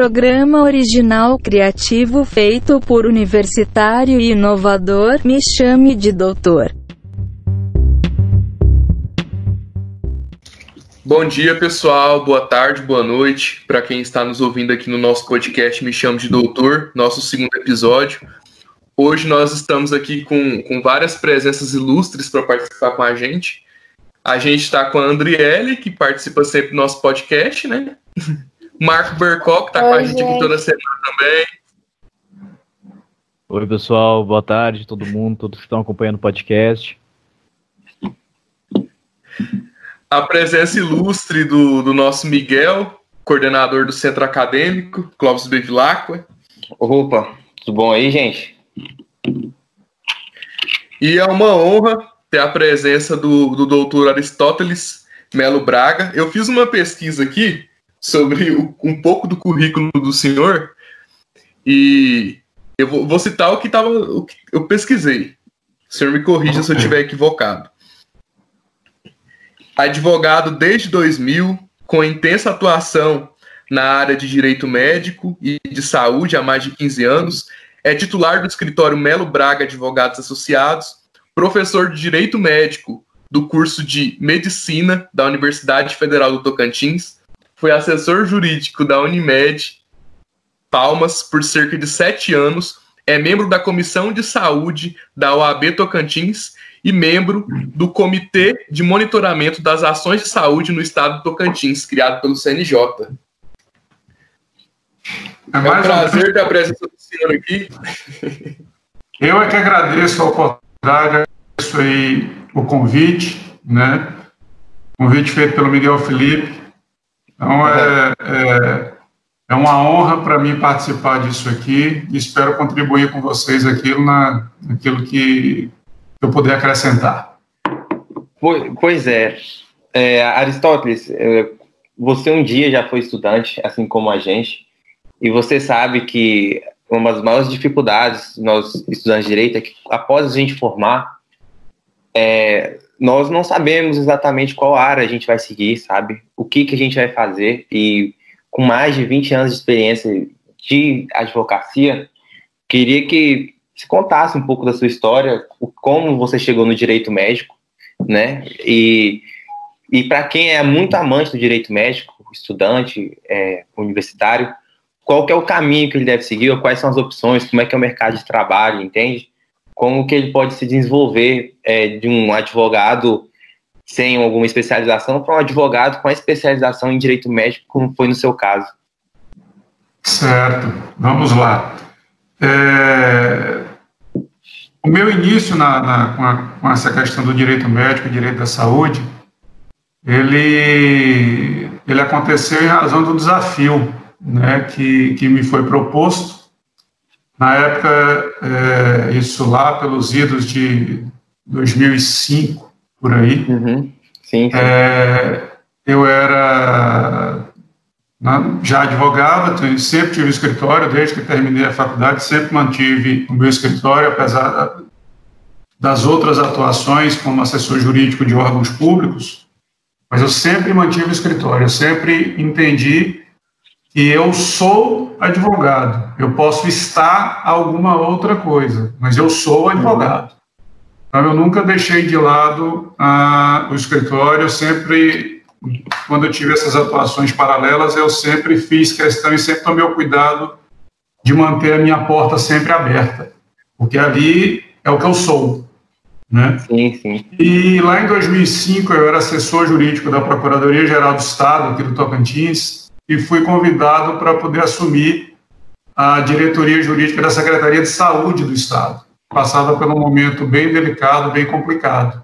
programa original criativo feito por universitário e inovador. Me chame de doutor. Bom dia, pessoal. Boa tarde, boa noite. Para quem está nos ouvindo aqui no nosso podcast, me chamo de Doutor, nosso segundo episódio. Hoje nós estamos aqui com, com várias presenças ilustres para participar com a gente. A gente está com a Andriele, que participa sempre do nosso podcast, né? Marco Bercock está com a gente, aqui toda semana também. Oi, pessoal, boa tarde, todo mundo, todos que estão acompanhando o podcast. A presença ilustre do, do nosso Miguel, coordenador do Centro Acadêmico, Clóvis Bevilacqua. Opa, tudo bom aí, gente? E é uma honra ter a presença do, do doutor Aristóteles Melo Braga. Eu fiz uma pesquisa aqui sobre um pouco do currículo do senhor e eu vou, vou citar o que, tava, o que eu pesquisei. O senhor me corrija se eu estiver equivocado. Advogado desde 2000, com intensa atuação na área de direito médico e de saúde há mais de 15 anos, é titular do escritório Melo Braga Advogados Associados, professor de direito médico do curso de medicina da Universidade Federal do Tocantins, foi assessor jurídico da Unimed Palmas por cerca de sete anos, é membro da Comissão de Saúde da OAB Tocantins e membro do Comitê de Monitoramento das Ações de Saúde no Estado do Tocantins, criado pelo CNJ. É, é um prazer ter a presença do senhor aqui. Eu é que agradeço a oportunidade, agradeço aí o convite, né? Convite feito pelo Miguel Felipe. Então, é, é, é uma honra para mim participar disso aqui e espero contribuir com vocês aquilo na, naquilo que eu puder acrescentar. Pois é. é Aristóteles, é, você um dia já foi estudante, assim como a gente, e você sabe que uma das maiores dificuldades nós estudantes de direito é que após a gente formar, é, nós não sabemos exatamente qual área a gente vai seguir, sabe? O que, que a gente vai fazer. E com mais de 20 anos de experiência de advocacia, queria que se contasse um pouco da sua história, como você chegou no direito médico, né? E, e para quem é muito amante do direito médico, estudante, é, universitário, qual que é o caminho que ele deve seguir, ou quais são as opções, como é que é o mercado de trabalho, entende? Como que ele pode se desenvolver é, de um advogado sem alguma especialização para um advogado com a especialização em direito médico, como foi no seu caso. Certo, vamos lá. É... O meu início na, na, com, a, com, essa questão do direito médico e direito da saúde, ele, ele aconteceu em razão do desafio né, que, que me foi proposto na época, é, isso lá pelos idos de 2005, por aí, uhum. sim, sim. É, eu era já advogava, sempre tive escritório, desde que terminei a faculdade, sempre mantive o meu escritório, apesar das outras atuações como assessor jurídico de órgãos públicos, mas eu sempre mantive o escritório, eu sempre entendi que eu sou advogado. Eu posso estar alguma outra coisa, mas eu sou advogado. Então, eu nunca deixei de lado ah, o escritório, eu sempre, quando eu tive essas atuações paralelas, eu sempre fiz questão e sempre tomei o cuidado de manter a minha porta sempre aberta, porque ali é o que eu sou. Né? Sim, sim. E lá em 2005 eu era assessor jurídico da Procuradoria-Geral do Estado, aqui do Tocantins, e fui convidado para poder assumir a diretoria jurídica da Secretaria de Saúde do Estado. Passava por um momento bem delicado, bem complicado.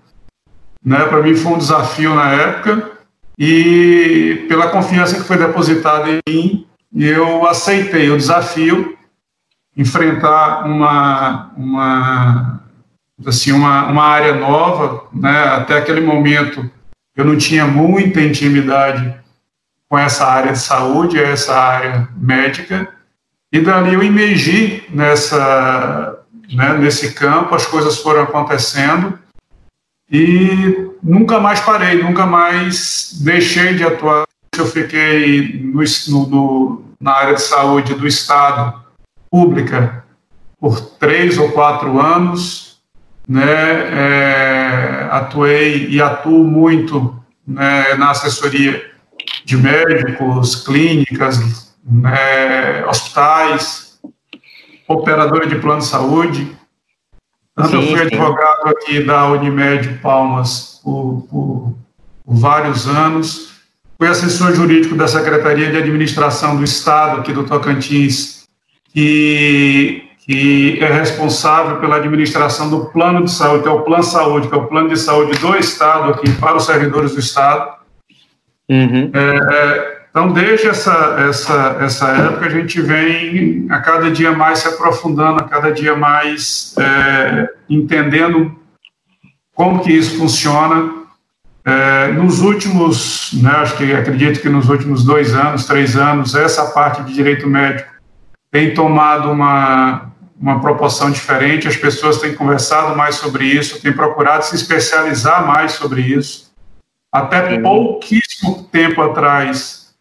Né? Para mim foi um desafio na época e pela confiança que foi depositada em mim, eu aceitei o desafio, enfrentar uma, uma assim uma, uma área nova, né? Até aquele momento eu não tinha muita intimidade com essa área de saúde, essa área médica, e dali eu emergi nessa, né, nesse campo, as coisas foram acontecendo e nunca mais parei, nunca mais deixei de atuar. Eu fiquei no, no, na área de saúde do Estado pública por três ou quatro anos, né, é, atuei e atuo muito né, na assessoria de médicos, clínicas, né, hospitais, operadora de plano de saúde. Tanto sim, eu fui advogado aqui da Unimed Palmas por, por, por vários anos, fui assessor jurídico da Secretaria de Administração do Estado aqui do Tocantins, que que é responsável pela administração do plano de saúde, que é o Plano Saúde, que é o plano de saúde do Estado aqui para os servidores do Estado. Uhum. É, é, então, desde essa, essa, essa época, a gente vem a cada dia mais se aprofundando, a cada dia mais é, entendendo como que isso funciona. É, nos últimos, né, acho que acredito que nos últimos dois anos, três anos, essa parte de direito médico tem tomado uma, uma proporção diferente, as pessoas têm conversado mais sobre isso, têm procurado se especializar mais sobre isso. Até pouquíssimo tempo atrás,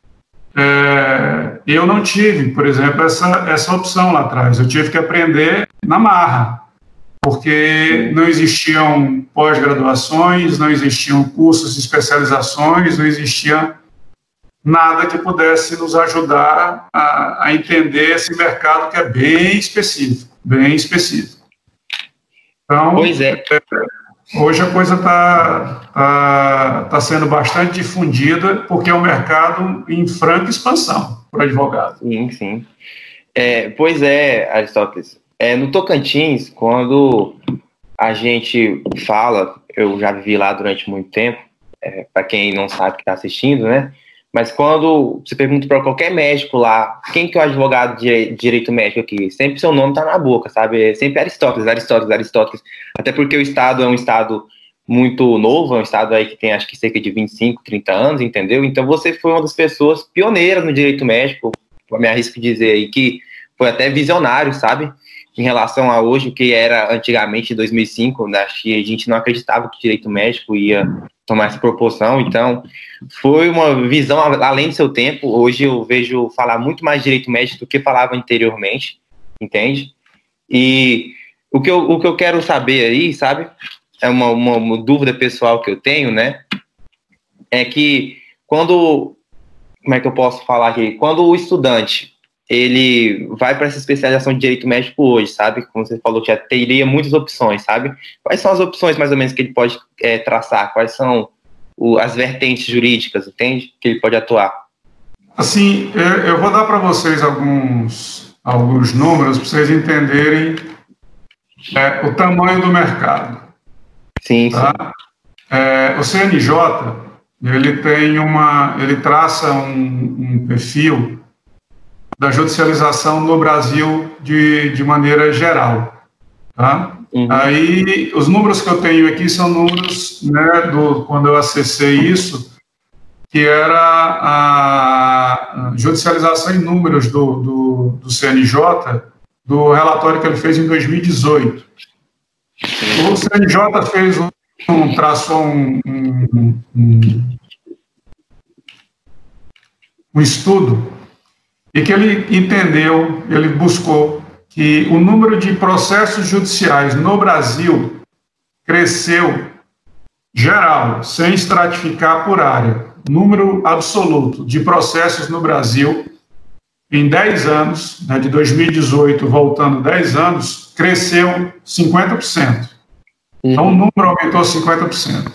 é, eu não tive, por exemplo, essa, essa opção lá atrás. Eu tive que aprender na marra, porque não existiam pós-graduações, não existiam cursos de especializações, não existia nada que pudesse nos ajudar a, a, entender esse mercado que é bem específico, bem específico. Então, pois é. é hoje a coisa está tá, tá sendo bastante difundida porque é um mercado em franca expansão para advogado. Sim, sim. É, pois é, Aristóteles. É, no Tocantins, quando a gente fala, eu já vivi lá durante muito tempo, é, para quem não sabe que está assistindo, né? Mas quando você pergunta para qualquer médico lá, quem que é o advogado de direito médico aqui? Sempre seu nome está na boca, sabe? É sempre Aristóteles, Aristóteles, Aristóteles. Até porque o Estado é um Estado muito novo, é um Estado aí que tem acho que cerca de 25, 30 anos, entendeu? Então você foi uma das pessoas pioneiras no direito médico, me arrisco dizer aí que foi até visionário, sabe? Em relação a hoje, o que era antigamente, em 2005, né? a gente não acreditava que direito médico ia tomar essa proporção. Então, foi uma visão além do seu tempo. Hoje eu vejo falar muito mais direito médico do que falava anteriormente, entende? E o que eu, o que eu quero saber aí, sabe? É uma, uma, uma dúvida pessoal que eu tenho, né? É que quando. Como é que eu posso falar aqui? Quando o estudante ele vai para essa especialização de direito médico hoje, sabe? Como você falou, já teria muitas opções, sabe? Quais são as opções, mais ou menos, que ele pode é, traçar? Quais são o, as vertentes jurídicas, entende? Que ele pode atuar? Assim, eu vou dar para vocês alguns, alguns números para vocês entenderem é, o tamanho do mercado. Sim, tá? sim. É, o CNJ, ele tem uma, ele traça um, um perfil da judicialização no Brasil de, de maneira geral. Tá? Uhum. Aí, os números que eu tenho aqui são números, né, do, quando eu acessei isso, que era a judicialização em números do, do, do CNJ, do relatório que ele fez em 2018. O CNJ fez um, um traçou um, um, um, um estudo e que ele entendeu, ele buscou que o número de processos judiciais no Brasil cresceu geral, sem estratificar por área, número absoluto de processos no Brasil em 10 anos, né, de 2018 voltando 10 anos, cresceu 50%. Então o número aumentou 50%.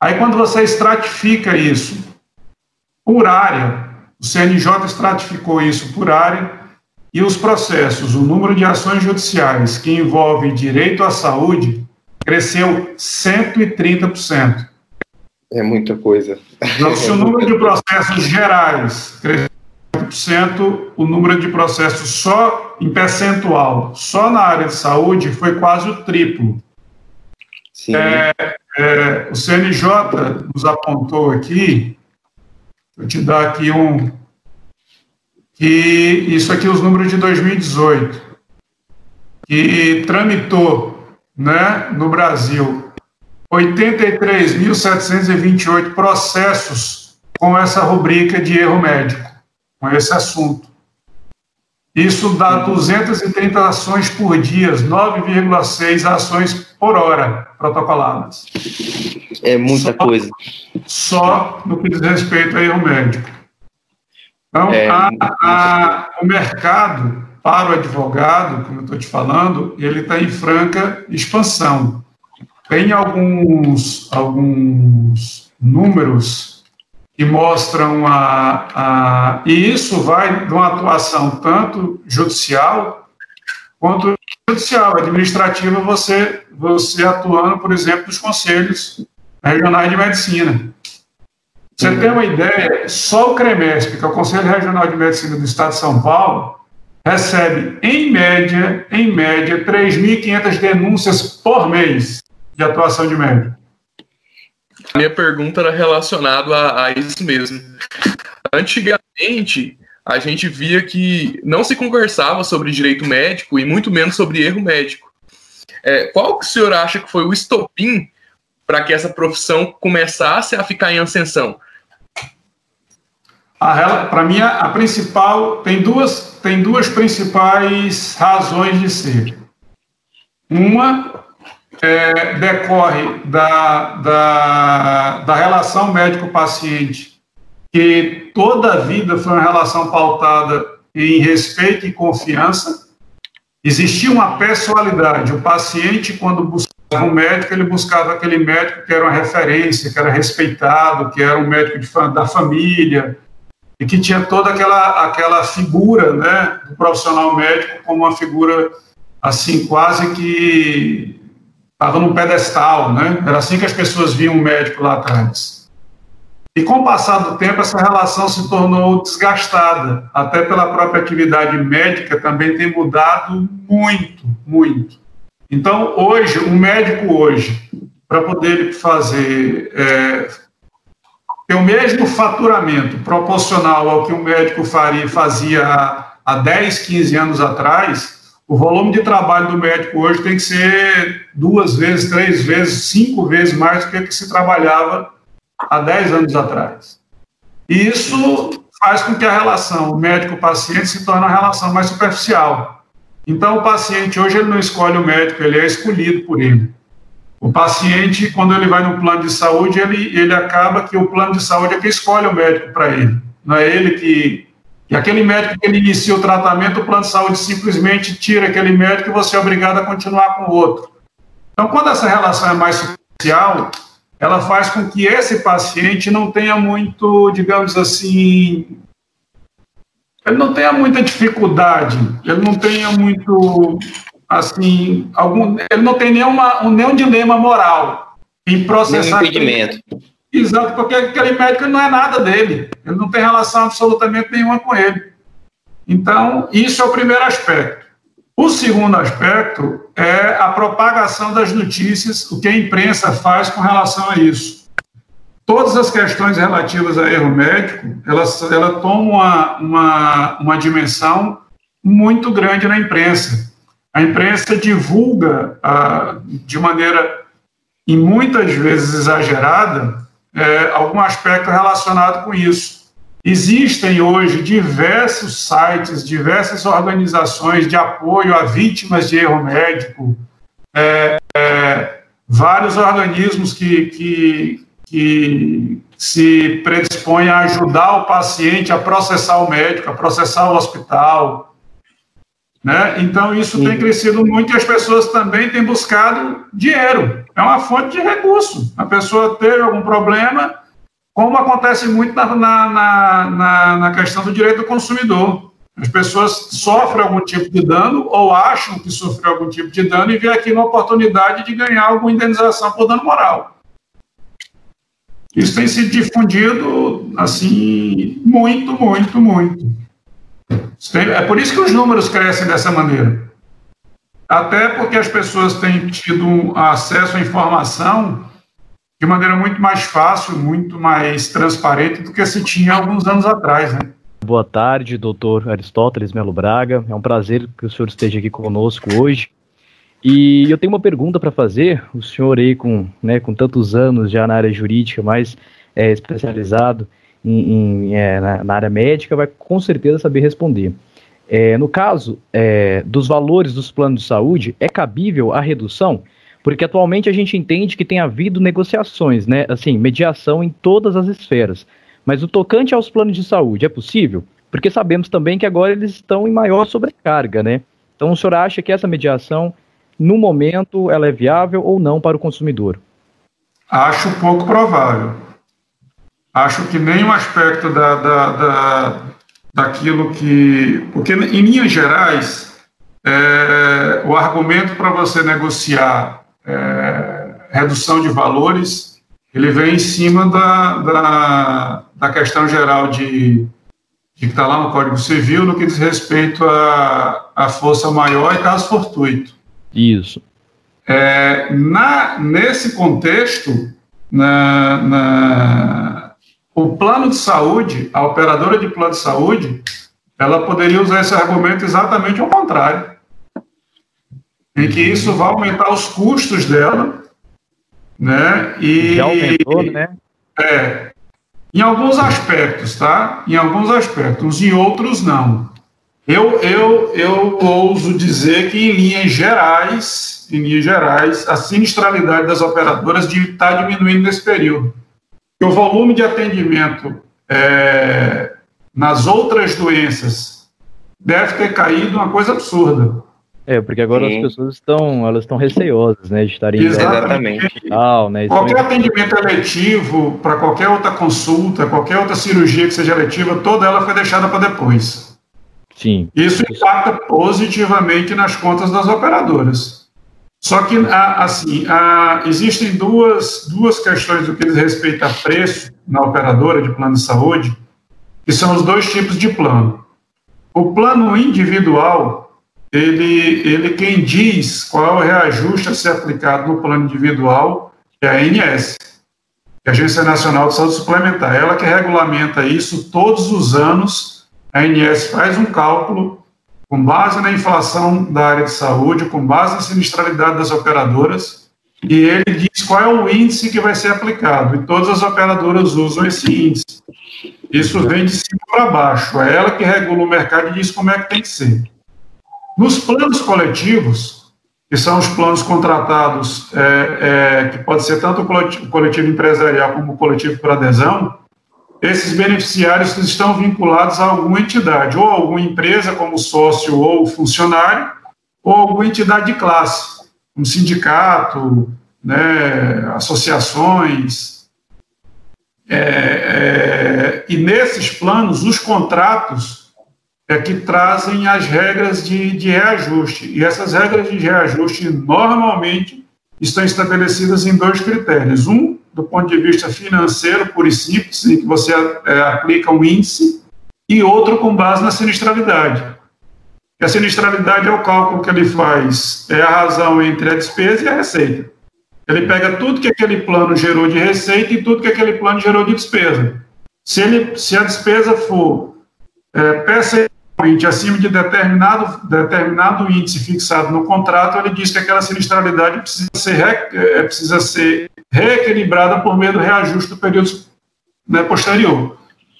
Aí quando você estratifica isso por área, o CNJ estratificou isso por área e os processos, o número de ações judiciais que envolvem direito à saúde cresceu 130%. É muita coisa. Então, se o número de processos gerais cresceu 100%, o número de processos só em percentual, só na área de saúde, foi quase o triplo. Sim. É, é, o CNJ nos apontou aqui Vou te dar aqui um. Que isso aqui, os números de 2018, que tramitou né, no Brasil 83.728 processos com essa rubrica de erro médico, com esse assunto. Isso dá 230 ações por dia, 9,6 ações por hora protocoladas. É muita só, coisa. Só no que diz respeito a erro médico. Então, é, a, a, o mercado para o advogado, como eu estou te falando, ele está em franca expansão. Tem alguns, alguns números que mostram a, a. E isso vai de uma atuação tanto judicial quanto judicial, administrativa, você, você atuando, por exemplo, nos conselhos regionais de medicina. Você tem uma ideia, só o CREMESP, que é o Conselho Regional de Medicina do Estado de São Paulo, recebe, em média, em média, 3.500 denúncias por mês de atuação de médico. A minha pergunta era relacionada a, a isso mesmo. Antigamente, a gente via que não se conversava sobre direito médico e muito menos sobre erro médico. É, qual que o senhor acha que foi o estopim para que essa profissão começasse a ficar em ascensão? Para mim, a principal tem duas, tem duas principais razões de ser. Uma é, decorre da, da, da relação médico-paciente, que toda a vida foi uma relação pautada em respeito e confiança. Existia uma personalidade. O paciente, quando buscava um médico, ele buscava aquele médico que era uma referência, que era respeitado, que era um médico de, da família, e que tinha toda aquela, aquela figura né, do profissional médico como uma figura assim quase que estava num pedestal, né? Era assim que as pessoas viam o médico lá atrás. E com o passar do tempo, essa relação se tornou desgastada, até pela própria atividade médica também tem mudado muito, muito. Então, hoje, o médico hoje, para poder fazer é, ter o mesmo faturamento proporcional ao que o médico faria, fazia há, há 10, 15 anos atrás, o volume de trabalho do médico hoje tem que ser duas vezes, três vezes, cinco vezes mais do que, que se trabalhava há 10 anos atrás. E isso faz com que a relação médico-paciente se torne uma relação mais superficial. Então, o paciente hoje ele não escolhe o médico, ele é escolhido por ele. O paciente, quando ele vai no plano de saúde, ele, ele acaba que o plano de saúde é que escolhe o médico para ele. Não é ele que, que. Aquele médico que ele inicia o tratamento, o plano de saúde simplesmente tira aquele médico e você é obrigado a continuar com o outro. Então, quando essa relação é mais superficial, ela faz com que esse paciente não tenha muito, digamos assim, ele não tenha muita dificuldade, ele não tenha muito assim, algum, ele não tem nenhuma, um, nenhum dilema moral em processar. Nenhum impedimento. Exato, porque aquele médico não é nada dele, ele não tem relação absolutamente nenhuma com ele. Então, isso é o primeiro aspecto. O segundo aspecto é a propagação das notícias, o que a imprensa faz com relação a isso. Todas as questões relativas a erro médico, elas, ela tomam uma, uma, uma dimensão muito grande na imprensa a imprensa divulga ah, de maneira, e muitas vezes exagerada, é, algum aspecto relacionado com isso. Existem hoje diversos sites, diversas organizações de apoio a vítimas de erro médico, é, é, vários organismos que, que, que se predispõem a ajudar o paciente a processar o médico, a processar o hospital, né? Então, isso Sim. tem crescido muito e as pessoas também têm buscado dinheiro. É uma fonte de recurso. A pessoa teve algum problema, como acontece muito na, na, na, na questão do direito do consumidor. As pessoas sofrem algum tipo de dano ou acham que sofreu algum tipo de dano e vê aqui uma oportunidade de ganhar alguma indenização por dano moral. Isso tem sido difundido, assim, muito, muito, muito. É por isso que os números crescem dessa maneira. Até porque as pessoas têm tido acesso à informação de maneira muito mais fácil, muito mais transparente do que se tinha alguns anos atrás, né? Boa tarde, doutor Aristóteles Melo Braga. É um prazer que o senhor esteja aqui conosco hoje. E eu tenho uma pergunta para fazer. O senhor aí com, né, com tantos anos já na área jurídica, mais é, especializado, em, em, é, na, na, área médica vai com certeza saber responder. É, no caso é, dos valores dos planos de saúde, é cabível a redução? Porque atualmente a gente entende que tem havido negociações, né? Assim, mediação em todas as esferas. Mas o tocante aos planos de saúde é possível? Porque sabemos também que agora eles estão em maior sobrecarga, né? Então o senhor acha que essa mediação, no momento, ela é viável ou não para o consumidor? Acho pouco provável. Acho que nenhum aspecto da, da, da daquilo que. Porque, em linhas gerais, é, o argumento para você negociar é, redução de valores ele vem em cima da, da, da questão geral de, de que está lá no Código Civil no que diz respeito à, à força maior e caso fortuito. Isso. É, na, nesse contexto, na, na, o plano de saúde, a operadora de plano de saúde, ela poderia usar esse argumento exatamente ao contrário, em que isso vai aumentar os custos dela né? E já aumentou, né? É, em alguns aspectos, tá? Em alguns aspectos, em outros não. Eu, eu, eu ouso dizer que em linhas gerais, em linhas gerais, a sinistralidade das operadoras está diminuindo nesse período. O volume de atendimento é, nas outras doenças deve ter caído uma coisa absurda. É, porque agora Sim. as pessoas estão, elas estão receiosas, né, de estarem Exatamente. Tal, né, qualquer atendimento eletivo, para qualquer outra consulta, qualquer outra cirurgia que seja eletiva, toda ela foi deixada para depois. Sim. Isso impacta positivamente nas contas das operadoras. Só que, assim, existem duas, duas questões do que diz respeito a preço na operadora de plano de saúde, que são os dois tipos de plano. O plano individual, ele, ele quem diz qual é o reajuste a ser aplicado no plano individual é a ANS, é a Agência Nacional de Saúde Suplementar. Ela que regulamenta isso todos os anos. A ANS faz um cálculo com base na inflação da área de saúde, com base na sinistralidade das operadoras, e ele diz qual é o índice que vai ser aplicado. E todas as operadoras usam esse índice. Isso vem de cima para baixo. É ela que regula o mercado e diz como é que tem que ser. Nos planos coletivos, que são os planos contratados, é, é, que pode ser tanto o coletivo empresarial como o coletivo por adesão, esses beneficiários estão vinculados a alguma entidade, ou alguma empresa como sócio ou funcionário, ou alguma entidade de classe, um sindicato, né, associações. É, é e nesses planos, os contratos é que trazem as regras de, de reajuste. E essas regras de reajuste, normalmente, estão estabelecidas em dois critérios. Um, do ponto de vista financeiro, puro e simples, em que você é, aplica um índice, e outro com base na sinistralidade. E a sinistralidade é o cálculo que ele faz, é a razão entre a despesa e a receita. Ele pega tudo que aquele plano gerou de receita e tudo que aquele plano gerou de despesa. Se, ele, se a despesa for é, acima de determinado, determinado índice fixado no contrato, ele diz que aquela sinistralidade precisa ser, é, precisa ser reequilibrada por meio do reajuste do período né, posterior.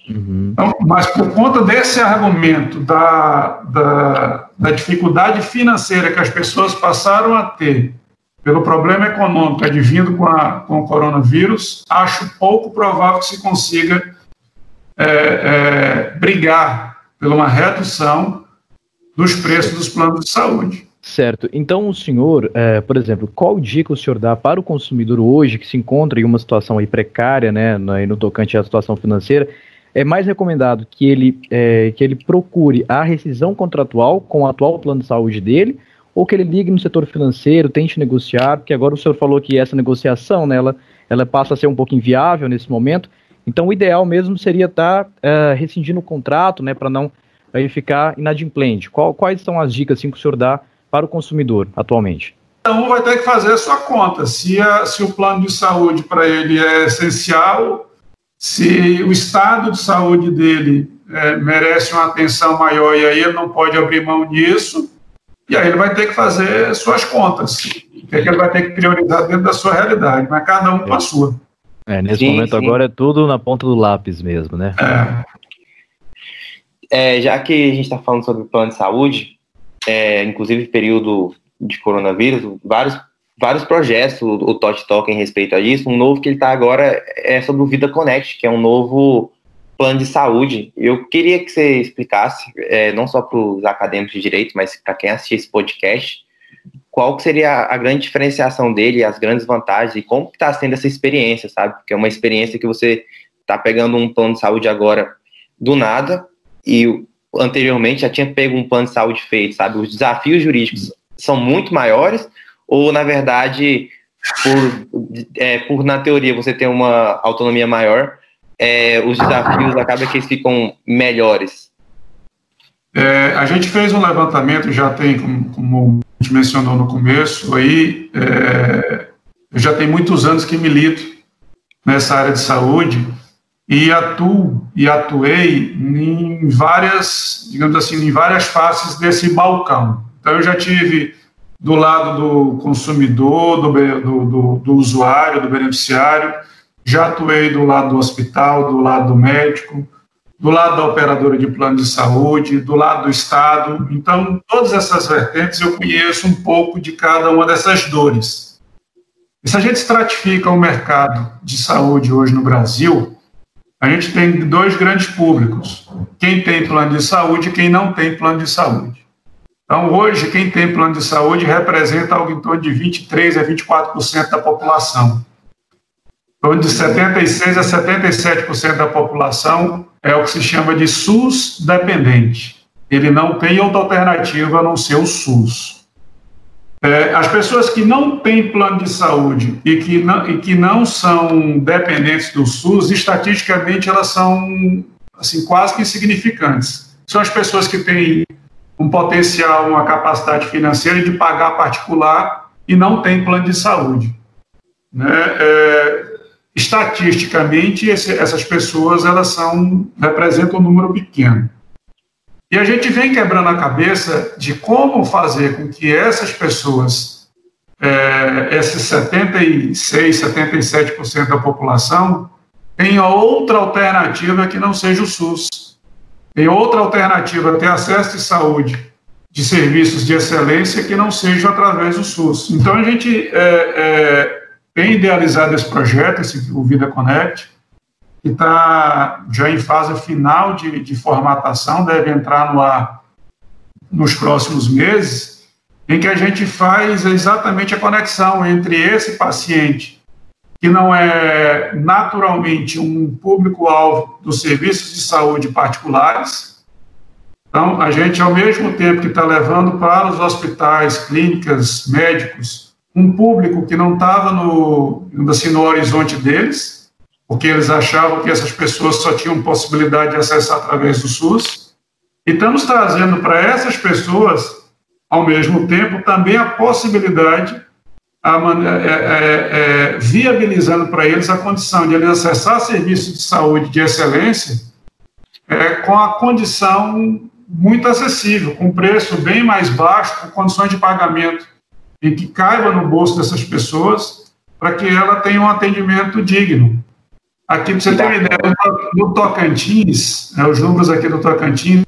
Uhum. Então, mas por conta desse argumento da, da, da dificuldade financeira que as pessoas passaram a ter pelo problema econômico advindo com, a, com o coronavírus, acho pouco provável que se consiga é, é, brigar por uma redução dos preços dos planos de saúde. Certo. Então, o senhor, é, por exemplo, qual dica o senhor dá para o consumidor hoje que se encontra em uma situação aí precária, né, no, no tocante à situação financeira, é mais recomendado que ele, é, que ele procure a rescisão contratual com o atual plano de saúde dele, ou que ele ligue no setor financeiro, tente negociar, porque agora o senhor falou que essa negociação, né, ela, ela passa a ser um pouco inviável nesse momento. Então, o ideal mesmo seria estar tá, uh, rescindindo o contrato, né, para não aí ficar inadimplente. Qual, quais são as dicas assim, que o senhor dá para o consumidor atualmente? Cada um vai ter que fazer a sua conta. Se, a, se o plano de saúde para ele é essencial, se o estado de saúde dele é, merece uma atenção maior e aí ele não pode abrir mão disso, e aí ele vai ter que fazer suas contas. O que, é que ele vai ter que priorizar dentro da sua realidade, mas cada um com a sua. É, nesse sim, momento sim. agora é tudo na ponta do lápis mesmo, né? É. já que a gente está falando sobre plano de saúde, é, inclusive período de coronavírus, vários, vários projetos, o, o Totti toca em respeito a isso. Um novo que ele está agora é sobre o Vida Connect, que é um novo plano de saúde. Eu queria que você explicasse, é, não só para os acadêmicos de direito, mas para quem assiste esse podcast, qual seria a grande diferenciação dele, as grandes vantagens e como está sendo essa experiência, sabe? Porque é uma experiência que você está pegando um plano de saúde agora do nada e anteriormente já tinha pego um plano de saúde feito, sabe? Os desafios jurídicos são muito maiores ou, na verdade, por, é, por na teoria você ter uma autonomia maior, é, os desafios acabam que eles ficam melhores? É, a gente fez um levantamento, já tem, como, como a gente mencionou no começo, aí, é, eu já tem muitos anos que milito nessa área de saúde e atuo e atuei em várias, digamos assim, em várias faces desse balcão. Então, eu já tive do lado do consumidor, do, do, do, do usuário, do beneficiário, já atuei do lado do hospital, do lado do médico, do lado da operadora de plano de saúde, do lado do Estado. Então, todas essas vertentes eu conheço um pouco de cada uma dessas dores. E se a gente estratifica o mercado de saúde hoje no Brasil, a gente tem dois grandes públicos: quem tem plano de saúde e quem não tem plano de saúde. Então, hoje, quem tem plano de saúde representa algo em torno de 23% a 24% da população onde de 76% a 77% da população é o que se chama de SUS dependente. Ele não tem outra alternativa a não ser o SUS. É, as pessoas que não têm plano de saúde e que não, e que não são dependentes do SUS, estatisticamente elas são assim, quase que insignificantes. São as pessoas que têm um potencial, uma capacidade financeira de pagar particular e não têm plano de saúde. Né? É, estatisticamente esse, essas pessoas elas são representam um número pequeno. E a gente vem quebrando a cabeça de como fazer com que essas pessoas, é, esses 76, 77% da população, tenham outra alternativa que não seja o SUS. Tem outra alternativa ter acesso de saúde, de serviços de excelência que não seja através do SUS. Então a gente é, é, tem idealizado esse projeto, esse, o Vida Connect, que está já em fase final de, de formatação, deve entrar no ar nos próximos meses, em que a gente faz exatamente a conexão entre esse paciente, que não é naturalmente um público-alvo dos serviços de saúde particulares. Então, a gente, ao mesmo tempo que está levando para os hospitais, clínicas, médicos, um público que não estava no, assim, no horizonte deles, porque eles achavam que essas pessoas só tinham possibilidade de acessar através do SUS. E estamos trazendo para essas pessoas, ao mesmo tempo, também a possibilidade, a, é, é, é, viabilizando para eles a condição de eles acessar serviços de saúde de excelência é, com a condição muito acessível, com preço bem mais baixo, com condições de pagamento e que caiba no bolso dessas pessoas para que ela tenha um atendimento digno. Aqui, para você ter uma ideia, no Tocantins, né, os números aqui do Tocantins,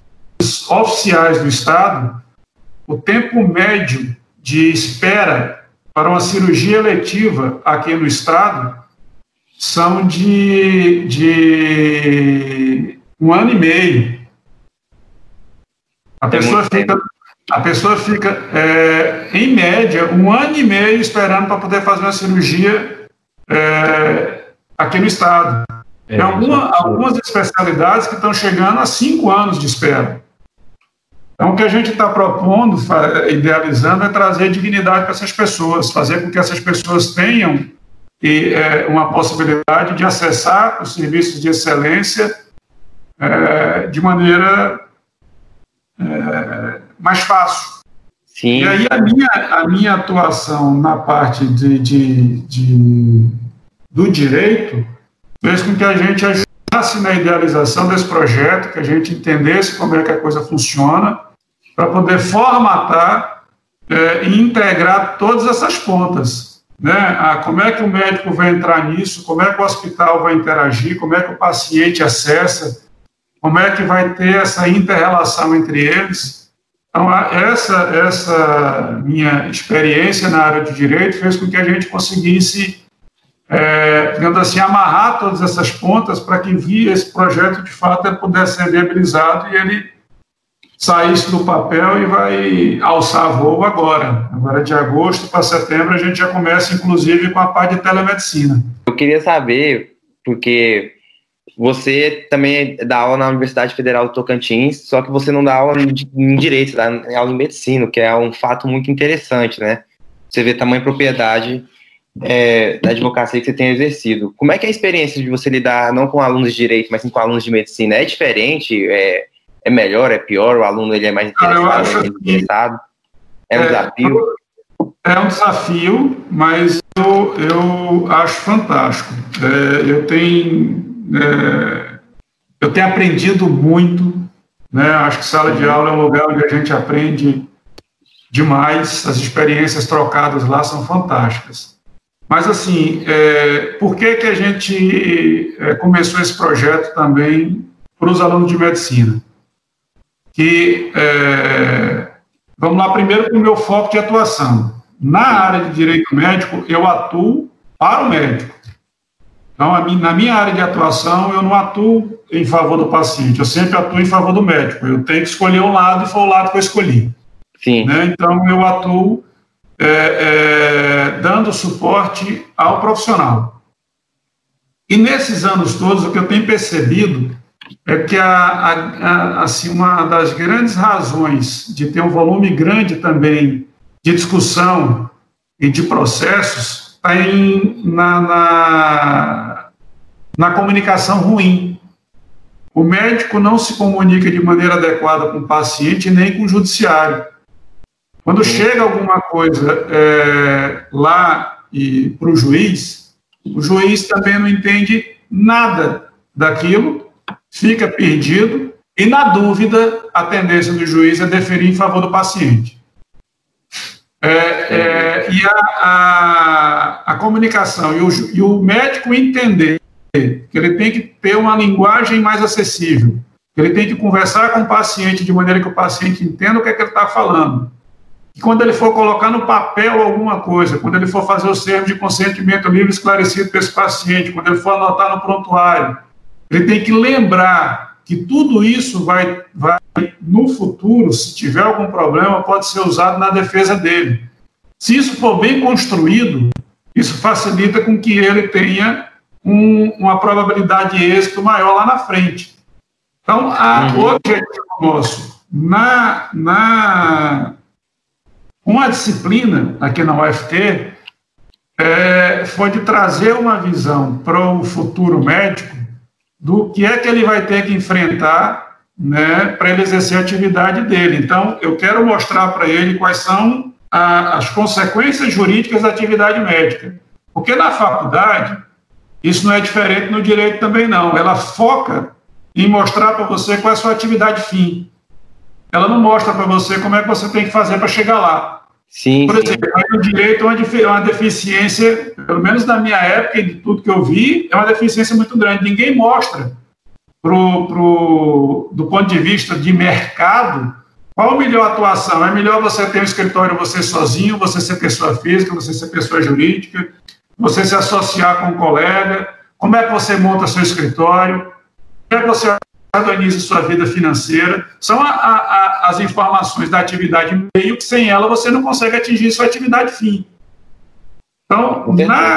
oficiais do Estado, o tempo médio de espera para uma cirurgia eletiva aqui no Estado são de, de um ano e meio. A pessoa fica a pessoa fica, é, em média, um ano e meio esperando para poder fazer uma cirurgia é, aqui no estado. É, Tem alguma, algumas especialidades que estão chegando a cinco anos de espera. Então, o que a gente está propondo, idealizando, é trazer dignidade para essas pessoas, fazer com que essas pessoas tenham e, é, uma possibilidade de acessar os serviços de excelência é, de maneira é, mais fácil. Sim. E aí a minha, a minha atuação na parte de, de, de do direito fez com que a gente ajudasse na idealização desse projeto, que a gente entendesse como é que a coisa funciona, para poder formatar é, e integrar todas essas pontas. Né? Ah, como é que o médico vai entrar nisso, como é que o hospital vai interagir, como é que o paciente acessa, como é que vai ter essa inter-relação entre eles. Então, essa, essa minha experiência na área de direito fez com que a gente conseguisse, é, digamos assim, amarrar todas essas pontas para que via esse projeto, de fato, ele pudesse ser viabilizado e ele saísse do papel e vai alçar voo agora. Agora, de agosto para setembro, a gente já começa, inclusive, com a parte de telemedicina. Eu queria saber, porque você também dá aula na Universidade Federal do Tocantins, só que você não dá aula em direito, dá aula em medicina, que é um fato muito interessante, né? Você vê tamanho propriedade é, da advocacia que você tem exercido. Como é que é a experiência de você lidar não com alunos de direito, mas sim com alunos de medicina? É diferente? É, é melhor? É pior? O aluno ele é mais interessado? é, menos interessado? é um é, desafio? É um desafio, mas eu, eu acho fantástico. É, eu tenho é, eu tenho aprendido muito, né? Acho que sala de aula é um lugar onde a gente aprende demais. As experiências trocadas lá são fantásticas. Mas assim, é, por que que a gente é, começou esse projeto também para os alunos de medicina? Que é, vamos lá primeiro com o meu foco de atuação. Na área de direito médico, eu atuo para o médico. Então, na minha área de atuação, eu não atuo em favor do paciente, eu sempre atuo em favor do médico. Eu tenho que escolher um lado e foi o lado que eu escolhi. Sim. Né? Então, eu atuo é, é, dando suporte ao profissional. E nesses anos todos, o que eu tenho percebido é que a, a, a, assim, uma das grandes razões de ter um volume grande também de discussão e de processos está na, na, na comunicação ruim. O médico não se comunica de maneira adequada com o paciente nem com o judiciário. Quando chega alguma coisa é, lá para o juiz, o juiz também não entende nada daquilo, fica perdido e, na dúvida, a tendência do juiz é deferir em favor do paciente. É, é, e a, a, a comunicação e o, e o, médico entender que ele tem que ter uma linguagem mais acessível, que ele tem que conversar com o paciente de maneira que o paciente entenda o que, é que ele está falando. E quando ele for colocar no papel alguma coisa, quando ele for fazer o termo de consentimento livre esclarecido para esse paciente, quando ele for anotar no prontuário, ele tem que lembrar que tudo isso vai, vai no futuro, se tiver algum problema, pode ser usado na defesa dele. Se isso for bem construído, isso facilita com que ele tenha um, uma probabilidade de êxito maior lá na frente. Então, a, uhum. o objetivo nosso na, na uma disciplina aqui na UFT é, foi de trazer uma visão para o futuro médico do que é que ele vai ter que enfrentar né, para ele exercer a atividade dele. Então, eu quero mostrar para ele quais são a, as consequências jurídicas da atividade médica. Porque na faculdade, isso não é diferente no direito também, não. Ela foca em mostrar para você qual é a sua atividade fim. Ela não mostra para você como é que você tem que fazer para chegar lá. Sim, Por exemplo, sim. no direito é uma deficiência, pelo menos na minha época e de tudo que eu vi, é uma deficiência muito grande. Ninguém mostra pro, pro, do ponto de vista de mercado, qual a melhor atuação? É melhor você ter um escritório você sozinho, você ser pessoa física, você ser pessoa jurídica, você se associar com um colega, como é que você monta seu escritório, como é que você organiza sua vida financeira. São a, a, as informações da atividade meio que sem ela você não consegue atingir sua atividade fim. Então, na,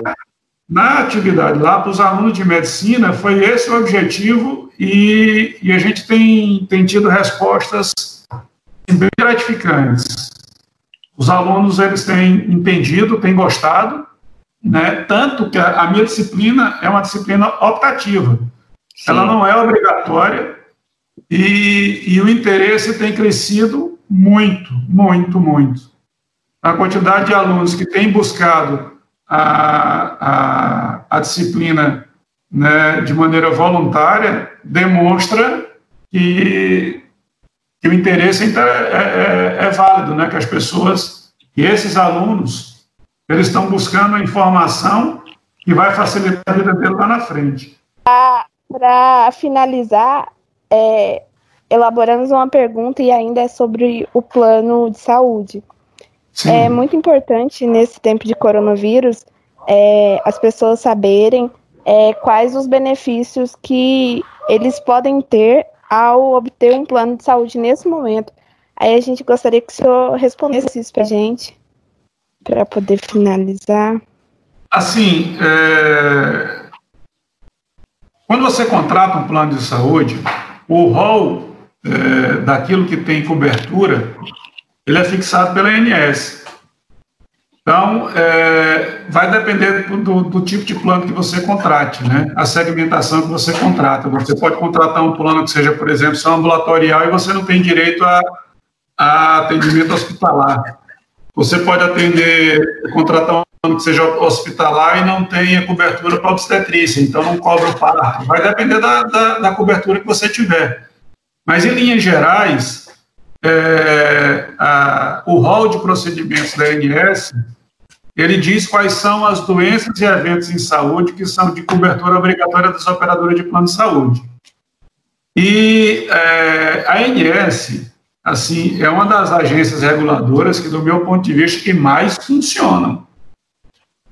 na atividade lá, para os alunos de medicina, foi esse o objetivo e, e a gente tem, tem tido respostas bem gratificantes. Os alunos eles têm entendido, têm gostado, né? tanto que a, a minha disciplina é uma disciplina optativa. Sim. Ela não é obrigatória e, e o interesse tem crescido muito, muito, muito. A quantidade de alunos que têm buscado a, a, a disciplina né, de maneira voluntária demonstra que, que o interesse então é, é, é, válido, né, que as pessoas, que esses alunos, eles estão buscando a informação que vai facilitar a vida deles lá na frente. Para finalizar, é, elaboramos uma pergunta e ainda é sobre o plano de saúde. Sim. É muito importante nesse tempo de coronavírus é, as pessoas saberem é, quais os benefícios que eles podem ter ao obter um plano de saúde nesse momento. Aí a gente gostaria que o senhor respondesse isso para a gente, para poder finalizar. Assim, é... quando você contrata um plano de saúde, o rol é, daquilo que tem cobertura, ele é fixado pela ANS. Então, é, vai depender do, do, tipo de plano que você contrate, né? A segmentação que você contrata. Você pode contratar um plano que seja, por exemplo, só ambulatorial e você não tem direito a, a atendimento hospitalar. Você pode atender, contratar que seja hospitalar e não tenha cobertura para obstetrícia, então não cobra o parto. Vai depender da, da, da cobertura que você tiver. Mas, em linhas gerais, é, a, o rol de procedimentos da ANS, ele diz quais são as doenças e eventos em saúde que são de cobertura obrigatória das operadoras de plano de saúde. E é, a ANS, assim, é uma das agências reguladoras que, do meu ponto de vista, que mais funcionam.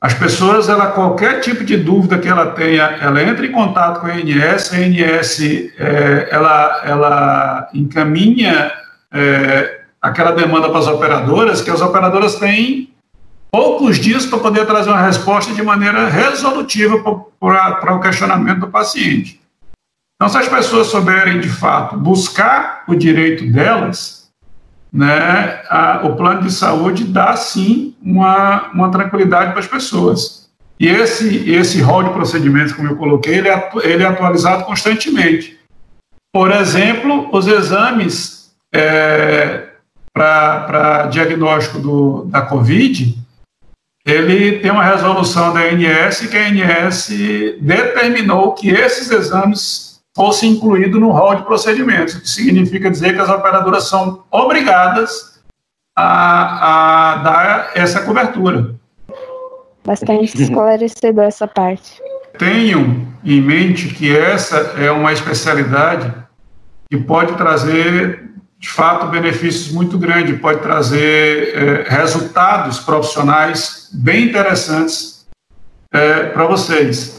As pessoas, ela, qualquer tipo de dúvida que ela tenha, ela entra em contato com a ANS, a ANS é, ela, ela encaminha é, aquela demanda para as operadoras, que as operadoras têm poucos dias para poder trazer uma resposta de maneira resolutiva para o questionamento do paciente. Então, se as pessoas souberem, de fato, buscar o direito delas, né, a, o plano de saúde dá, sim, uma, uma tranquilidade para as pessoas. E esse, esse rol de procedimentos, como eu coloquei, ele é, ele é atualizado constantemente. Por exemplo, os exames é, para diagnóstico do, da Covid, ele tem uma resolução da ANS que a ANS determinou que esses exames fossem incluídos no rol de procedimentos, o que significa dizer que as operadoras são obrigadas a, a dar essa cobertura. Bastante esclarecedor essa parte. Tenham em mente que essa é uma especialidade que pode trazer de fato, benefícios muito grandes, pode trazer é, resultados profissionais bem interessantes é, para vocês.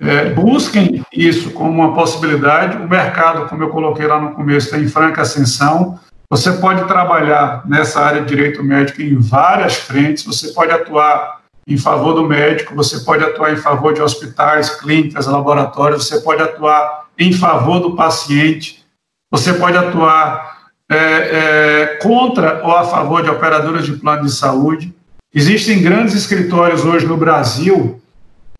É, busquem isso como uma possibilidade. O mercado, como eu coloquei lá no começo, está em franca ascensão. Você pode trabalhar nessa área de direito médico em várias frentes. Você pode atuar em favor do médico, você pode atuar em favor de hospitais, clínicas, laboratórios, você pode atuar em favor do paciente, você pode atuar é, é, contra ou a favor de operadoras de plano de saúde. Existem grandes escritórios hoje no Brasil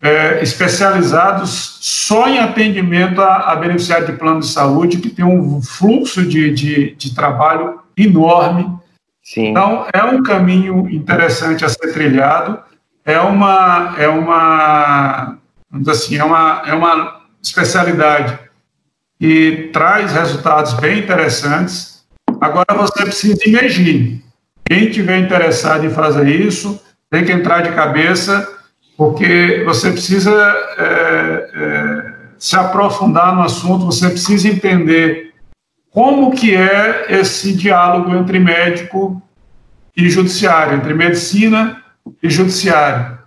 é, especializados só em atendimento a, a beneficiário de plano de saúde, que tem um fluxo de, de, de trabalho enorme. Sim. Então, é um caminho interessante a ser trilhado, é uma, é uma, assim, é uma, é uma especialidade que traz resultados bem interessantes, Agora você precisa imergir. Quem tiver interessado em fazer isso, tem que entrar de cabeça, porque você precisa é, é, se aprofundar no assunto, você precisa entender como que é esse diálogo entre médico e judiciário, entre medicina e judiciário.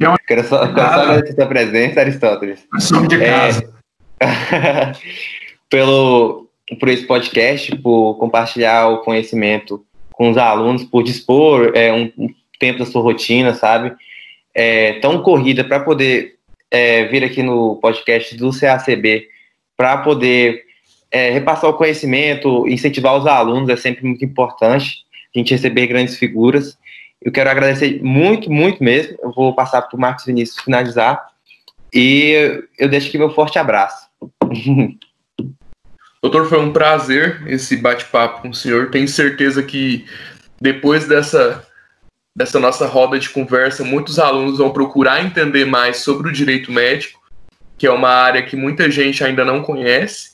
É uma... Quero só, quero só agradecer a sua presença, Aristóteles. Somos de casa. É... Pelo, por esse podcast, por compartilhar o conhecimento com os alunos, por dispor é, um, um tempo da sua rotina, sabe? É, tão corrida para poder é, vir aqui no podcast do CACB para poder é, repassar o conhecimento, incentivar os alunos é sempre muito importante a gente receber grandes figuras. Eu quero agradecer muito, muito mesmo. Eu vou passar para o Marcos Vinícius finalizar e eu deixo aqui meu forte abraço. Doutor, foi um prazer esse bate-papo com o senhor. Tenho certeza que depois dessa, dessa nossa roda de conversa, muitos alunos vão procurar entender mais sobre o direito médico, que é uma área que muita gente ainda não conhece.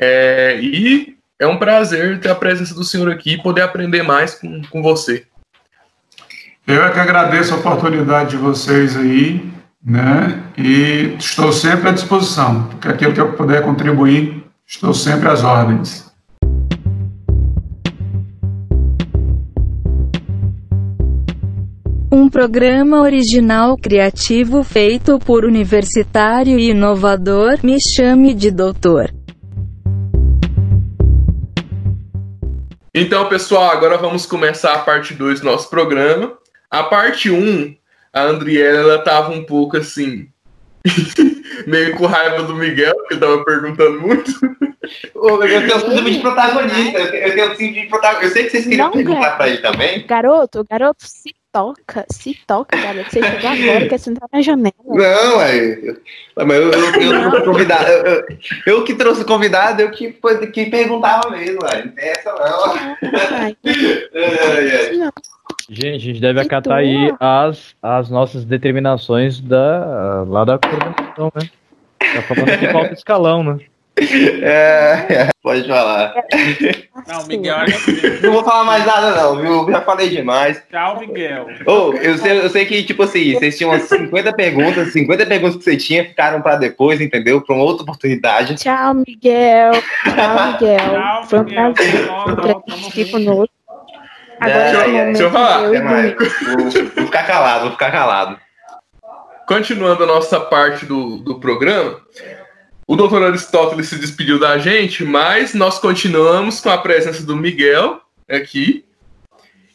É, e é um prazer ter a presença do senhor aqui e poder aprender mais com, com você. Eu é que agradeço a oportunidade de vocês aí, né? E estou sempre à disposição, porque aquilo que eu puder contribuir Estou sempre às ordens. Um programa original criativo feito por universitário e inovador. Me chame de doutor. Então, pessoal, agora vamos começar a parte 2 do nosso programa. A parte 1, um, a Andriela estava um pouco assim, meio com raiva do Miguel, que tava perguntando muito. Eu tenho síndrome de protagonista, eu tenho síndrome de protagonista. Eu sei que vocês queriam Não, perguntar para ele também. Garoto, garoto, se toca, se toca, garoto. Você chegou agora, quer sentar na janela. Não, é. Mas eu, eu, eu, eu convidado. Eu, eu, que trouxe o convidado, eu que, que perguntava mesmo, ué. Essa não. Ai, não. Gente, a gente deve acatar aí as, as nossas determinações da, lá da coordenação, né? Tá falando que falta escalão, né? É, pode falar. Não, Miguel. Não vou falar mais nada, não, viu? Já falei demais. Tchau, Miguel. Oh, eu, sei, eu sei que, tipo assim, vocês tinham umas 50 perguntas, 50 perguntas que você tinha ficaram pra depois, entendeu? Pra uma outra oportunidade. Tchau, Miguel. Tchau, Miguel. Tchau, Foi um prazer aqui conosco. Agora é, deixa eu falar. Vou, vou ficar calado, vou ficar calado. Continuando a nossa parte do, do programa, o doutor Aristóteles se despediu da gente, mas nós continuamos com a presença do Miguel aqui.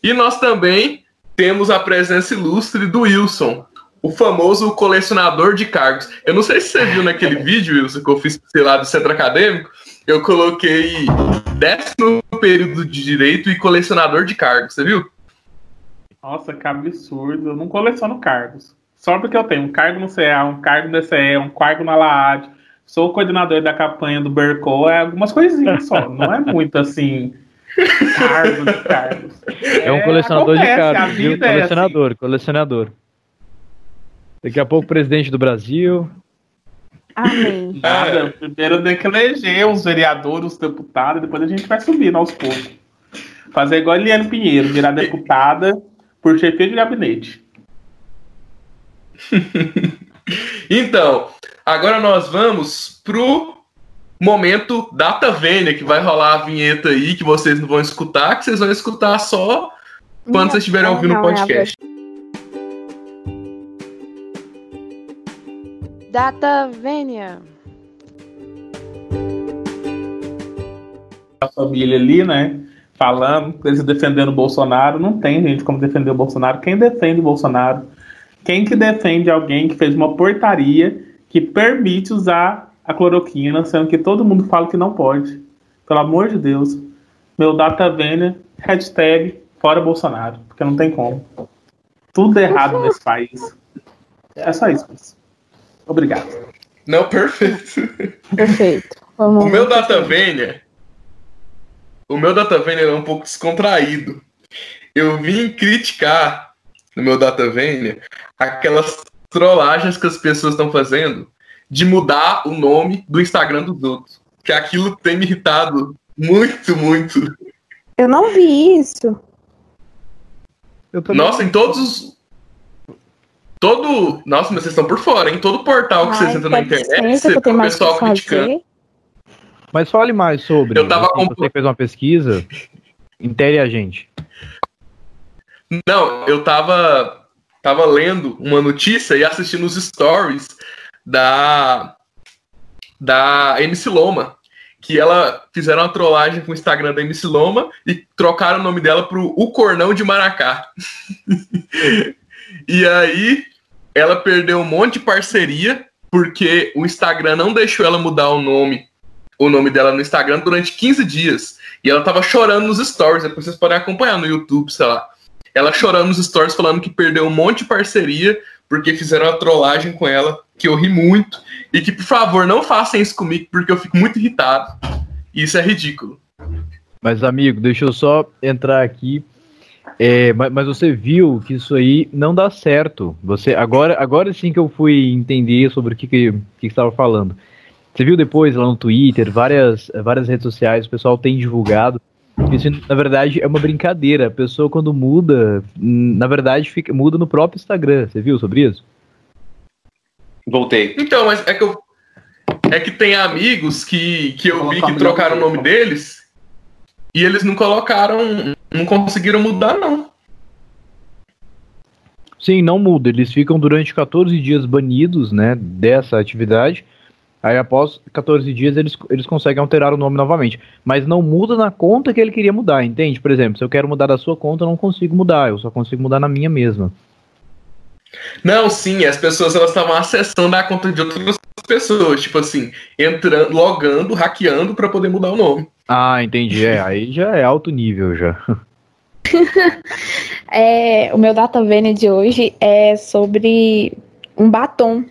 E nós também temos a presença ilustre do Wilson, o famoso colecionador de cargos. Eu não sei se você viu naquele vídeo, Wilson, que eu fiz, sei lá, do centro acadêmico, eu coloquei décimo período de direito e colecionador de cargos, você viu? Nossa, que absurdo. Eu não coleciono cargos. Só porque eu tenho um cargo no CA, um cargo no DCE, um cargo na LAAD, sou coordenador da campanha do Berco, é algumas coisinhas só, não é muito assim. Cargos de cargos. É, é um colecionador acontece, de cargos, viu? Colecionador, é assim. colecionador. Daqui a pouco, presidente do Brasil. Amém. Nada, primeiro tem que eleger os vereadores, os deputados, depois a gente vai subindo aos poucos. Fazer igual a Eliane Pinheiro, virar deputada por chefia de gabinete. então, Agora nós vamos pro momento data vênia, que vai rolar a vinheta aí, que vocês não vão escutar, que vocês vão escutar só quando não, vocês estiverem ouvindo o podcast. Data vênia. A família ali, né? Falando, eles defendendo o Bolsonaro, não tem gente como defender o Bolsonaro. Quem defende o Bolsonaro? Quem que defende alguém que fez uma portaria que permite usar a cloroquina, sendo que todo mundo fala que não pode. Pelo amor de Deus. Meu data vênia, hashtag fora Bolsonaro, porque não tem como. Tudo errado nesse país. É só isso. Obrigado. Não, perfeito. Perfeito. Vamos o meu data vênia, o meu data vênia é um pouco descontraído. Eu vim criticar no meu data vênia aquelas trollagens que as pessoas estão fazendo de mudar o nome do Instagram dos outros. Que aquilo tem me irritado muito, muito. Eu não vi isso. Nossa, em todos os. Todo. Nossa, mas vocês estão por fora, em todo portal que Ai, vocês entram na internet, você tem o pessoal criticando. Mas fale mais sobre. Eu tava assim, Você fez uma pesquisa. Intere a gente. Não, eu tava tava lendo uma notícia e assistindo os stories da da MC Loma, que ela fizeram uma trollagem com o Instagram da MC Loma e trocaram o nome dela pro O Cornão de Maracá. e aí ela perdeu um monte de parceria porque o Instagram não deixou ela mudar o nome o nome dela no Instagram durante 15 dias. E ela tava chorando nos stories, depois vocês podem acompanhar no YouTube, sei lá. Ela chorando nos stories falando que perdeu um monte de parceria porque fizeram uma trollagem com ela, que eu ri muito. E que, por favor, não façam isso comigo, porque eu fico muito irritado. Isso é ridículo. Mas, amigo, deixa eu só entrar aqui. É, mas, mas, você viu que isso aí não dá certo. Você agora, agora sim que eu fui entender sobre o que que, que estava falando. Você viu depois lá no Twitter, várias, várias redes sociais, o pessoal tem divulgado isso, na verdade, é uma brincadeira. A pessoa, quando muda, na verdade, fica, muda no próprio Instagram. Você viu sobre isso? Voltei. Então, mas é que eu. É que tem amigos que, que eu vi que trocaram o nome deles e eles não colocaram, não conseguiram mudar, não. Sim, não muda. Eles ficam durante 14 dias banidos, né, dessa atividade. Aí após 14 dias eles, eles conseguem alterar o nome novamente. Mas não muda na conta que ele queria mudar, entende? Por exemplo, se eu quero mudar da sua conta, eu não consigo mudar. Eu só consigo mudar na minha mesma. Não, sim, as pessoas elas estavam acessando a conta de outras pessoas, tipo assim, entrando, logando, hackeando para poder mudar o nome. Ah, entendi. É, aí já é alto nível já. é, o meu data vênia de hoje é sobre um batom.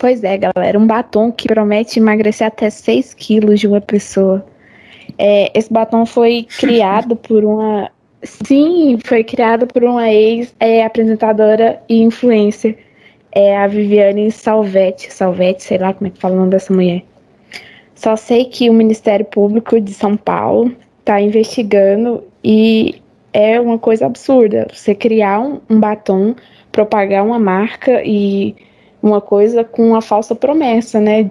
Pois é, galera, um batom que promete emagrecer até 6 quilos de uma pessoa. É, esse batom foi criado por uma Sim, foi criado por uma ex-apresentadora e influencer, é a Viviane Salvetti, Salvetti, sei lá como é que fala o nome dessa mulher. Só sei que o Ministério Público de São Paulo está investigando e é uma coisa absurda você criar um, um batom, propagar uma marca e uma coisa com uma falsa promessa, né?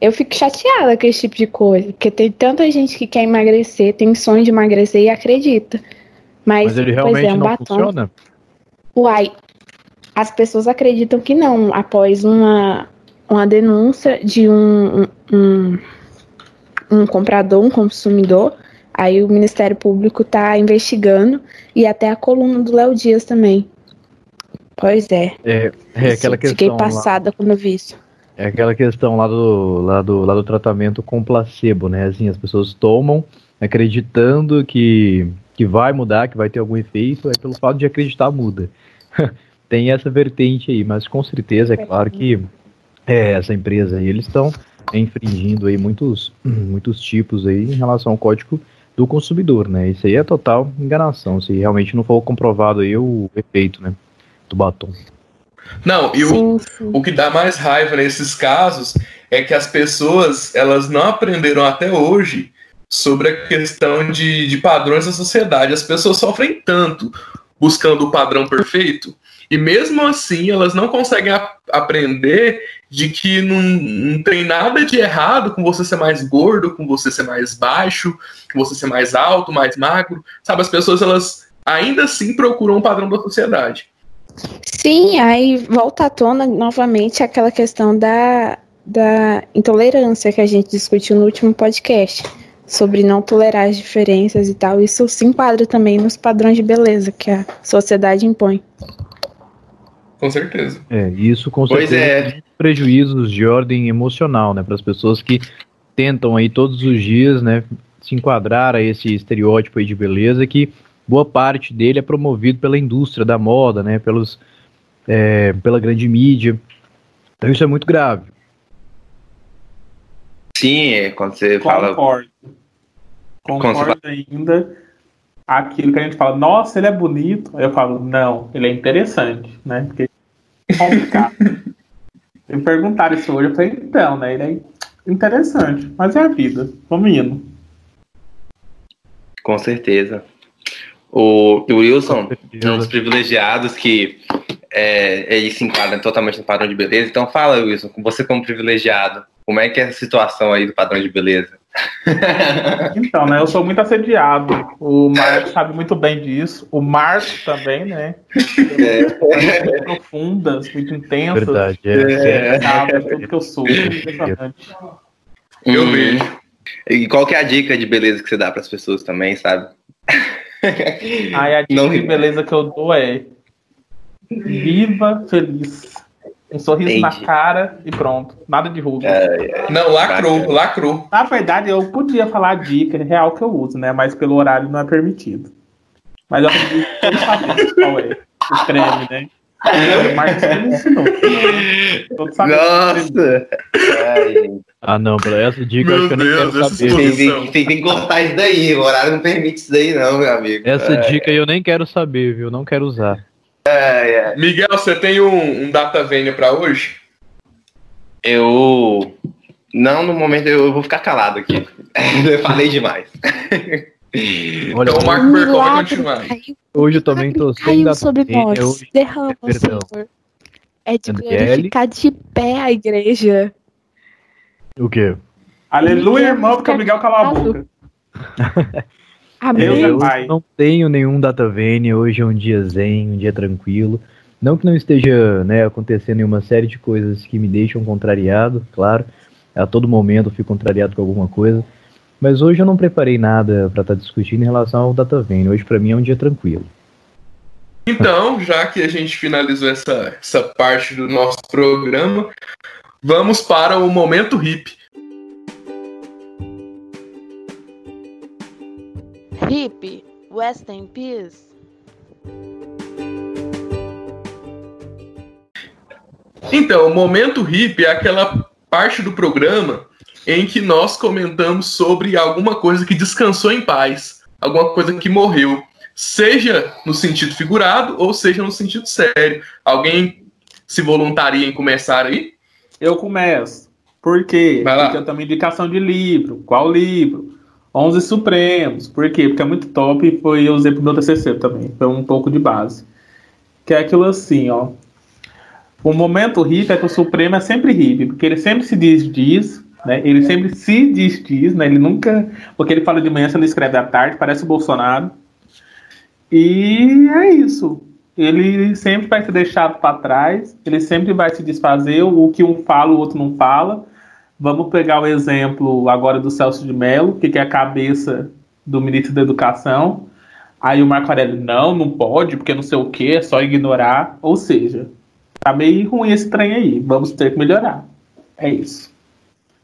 Eu fico chateada com esse tipo de coisa, porque tem tanta gente que quer emagrecer, tem sonho de emagrecer e acredita. Mas, Mas ele realmente é, um não batom. funciona? Uai, as pessoas acreditam que não, após uma, uma denúncia de um, um, um comprador, um consumidor, aí o Ministério Público está investigando e até a coluna do Léo Dias também. Pois é. É, é aquela questão. Fiquei passada lá, quando vi isso. É aquela questão lá do, lá, do, lá do tratamento com placebo, né? Assim, as pessoas tomam acreditando que que vai mudar, que vai ter algum efeito, é pelo fato de acreditar muda. Tem essa vertente aí, mas com certeza é claro que é, essa empresa aí, eles estão infringindo aí muitos, muitos tipos aí em relação ao código do consumidor, né? Isso aí é total enganação, se realmente não for comprovado aí o efeito, né, do batom. Não, e o, o que dá mais raiva nesses casos é que as pessoas, elas não aprenderam até hoje sobre a questão de, de padrões da sociedade. As pessoas sofrem tanto buscando o padrão perfeito, e mesmo assim elas não conseguem ap aprender de que não, não tem nada de errado com você ser mais gordo, com você ser mais baixo, com você ser mais alto, mais magro. Sabe, as pessoas elas ainda assim procuram um padrão da sociedade. Sim, aí volta à tona novamente aquela questão da, da intolerância que a gente discutiu no último podcast sobre não tolerar as diferenças e tal, isso se enquadra também nos padrões de beleza que a sociedade impõe. Com certeza. É, isso com pois certeza é. prejuízos de ordem emocional, né, para as pessoas que tentam aí todos os dias, né, se enquadrar a esse estereótipo aí de beleza que boa parte dele é promovido pela indústria da moda, né, pelos, é, pela grande mídia. Então isso é muito grave. Sim, é quando você Concordo. fala concordo ainda aquilo que a gente fala, nossa, ele é bonito. Eu falo, não, ele é interessante, né? Porque é complicado. Me perguntaram isso hoje, eu falei, então, né? Ele é interessante, mas é a vida. Vamos indo. Com certeza. O, o Wilson é um dos privilegiados que é, ele se enquadra totalmente no padrão de beleza. Então fala, Wilson, você como privilegiado, como é que é a situação aí do padrão de beleza? Então, né? Eu sou muito assediado. O Marcos sabe muito bem disso. O Marcos também, né? É. Muito profundas, muito intensas. Verdade, é. é. Sabe tudo que eu sou. Eu hum. vejo. E qual que é a dica de beleza que você dá para as pessoas também, sabe? Aí a dica Não... de beleza que eu dou é viva feliz. Um sorriso Entendi. na cara e pronto. Nada de ruga. É, é. Não, lacrou, Bacana. lacrou. Na verdade, eu podia falar a dica real que eu uso, né? Mas pelo horário não é permitido. Mas eu acredito que todos qual é o creme, né? O Marcos me ensinou. Nossa! Ah, não, pra essa dica meu eu acho que eu não quero saber. Tem, tem, tem, que cortar isso daí, o horário não permite isso daí, não, meu amigo. Essa é. dica eu nem quero saber, viu? Não quero usar. É, é. Miguel, você tem um, um data vênia para hoje? Eu. Não, no momento eu vou ficar calado aqui. eu falei demais. Olha, então o Marco Bercon vai continuar. Hoje eu também tô sem Caiu sobre nós. Derrama, Senhor. É de glorificar de pé a igreja. O quê? Aleluia, irmão, porque o Miguel calou a boca. Deus eu não tenho nenhum data vênia, hoje é um dia zen, um dia tranquilo. Não que não esteja né, acontecendo uma série de coisas que me deixam contrariado, claro. A todo momento eu fico contrariado com alguma coisa. Mas hoje eu não preparei nada para estar tá discutindo em relação ao data vênia. Hoje para mim é um dia tranquilo. Então, já que a gente finalizou essa, essa parte do nosso programa, vamos para o momento hip. Hip, West in Peace. Então, o momento hip é aquela parte do programa em que nós comentamos sobre alguma coisa que descansou em paz, alguma coisa que morreu, seja no sentido figurado ou seja no sentido sério. Alguém se voluntaria em começar aí? Eu começo. Por quê? Porque eu tenho indicação de livro. Qual livro? 11 Supremos. Por quê? Porque é muito top e foi, eu usei pro meu TCC também. Foi um pouco de base. Que é aquilo assim, ó. O momento hippie é que o Supremo é sempre hippie, porque ele sempre se diz, diz, né? Ele sempre se diz, diz, né? Ele nunca. Porque ele fala de manhã, você não escreve à tarde, parece o Bolsonaro. E é isso. Ele sempre vai ser deixado para trás, ele sempre vai se desfazer. O que um fala, o outro não fala. Vamos pegar o exemplo agora do Celso de Mello, que é a cabeça do ministro da Educação. Aí o Marco Aurélio, não, não pode, porque não sei o que, é só ignorar. Ou seja, tá meio ruim esse trem aí, vamos ter que melhorar. É isso.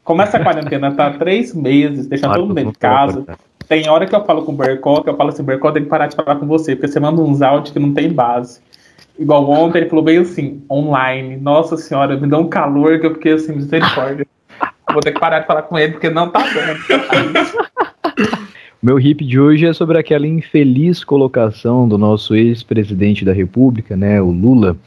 Como essa quarentena tá três meses, deixando todo mundo dentro de casa. Tem hora que eu falo com o Bercó, que eu falo assim, Bercó, tem que parar de falar com você, porque você manda uns áudios que não tem base. Igual ontem, ele falou bem assim, online. Nossa senhora, me deu um calor que eu fiquei assim, misericórdia. Vou ter que parar de falar com ele porque não tá dando. Meu hip de hoje é sobre aquela infeliz colocação do nosso ex-presidente da República, né, o Lula,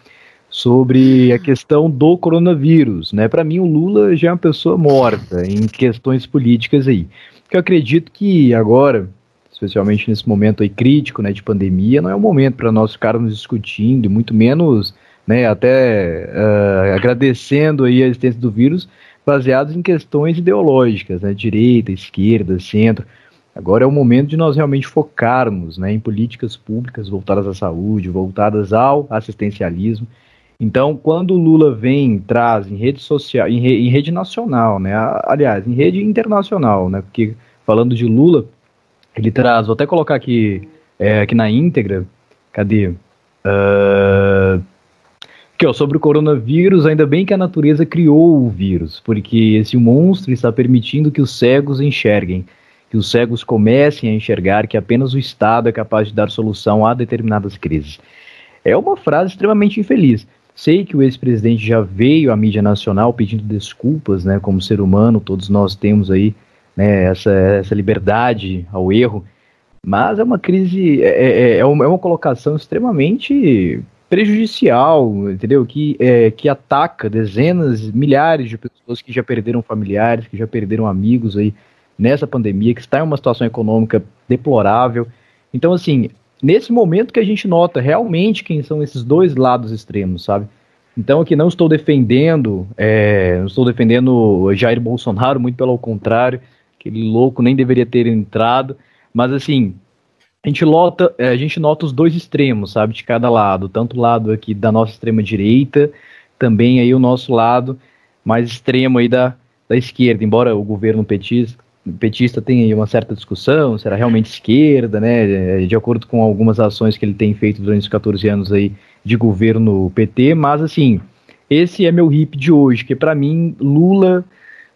sobre a questão do coronavírus, né? Para mim o Lula já é uma pessoa morta em questões políticas aí. Que eu acredito que agora, especialmente nesse momento aí crítico, né, de pandemia, não é o momento para nós ficarmos discutindo, muito menos, né, até uh, agradecendo aí a existência do vírus, baseados em questões ideológicas, né, direita, esquerda, centro. Agora é o momento de nós realmente focarmos né, em políticas públicas voltadas à saúde, voltadas ao assistencialismo. Então, quando o Lula vem, traz em rede social, em, re, em rede nacional, né, aliás, em rede internacional, né, porque falando de Lula, ele traz, vou até colocar aqui, é, aqui na íntegra, cadê? Uh, Aqui, ó, sobre o coronavírus, ainda bem que a natureza criou o vírus, porque esse monstro está permitindo que os cegos enxerguem, que os cegos comecem a enxergar que apenas o Estado é capaz de dar solução a determinadas crises. É uma frase extremamente infeliz. Sei que o ex-presidente já veio à mídia nacional pedindo desculpas, né, como ser humano, todos nós temos aí né, essa, essa liberdade ao erro, mas é uma crise, é, é, é uma, é colocação extremamente prejudicial, entendeu? Que, é, que ataca dezenas, milhares de pessoas que já perderam familiares, que já perderam amigos aí nessa pandemia, que está em uma situação econômica deplorável. Então, assim, nesse momento que a gente nota realmente quem são esses dois lados extremos, sabe? Então, aqui não estou defendendo, é, não estou defendendo Jair Bolsonaro, muito pelo contrário, aquele louco nem deveria ter entrado, mas assim, a gente, lota, é, a gente nota os dois extremos, sabe, de cada lado, tanto o lado aqui da nossa extrema direita, também aí o nosso lado mais extremo aí da, da esquerda, embora o governo petista, petista tenha aí uma certa discussão, será realmente esquerda, né, de acordo com algumas ações que ele tem feito durante os 14 anos aí de governo PT, mas assim, esse é meu hip de hoje, que para mim Lula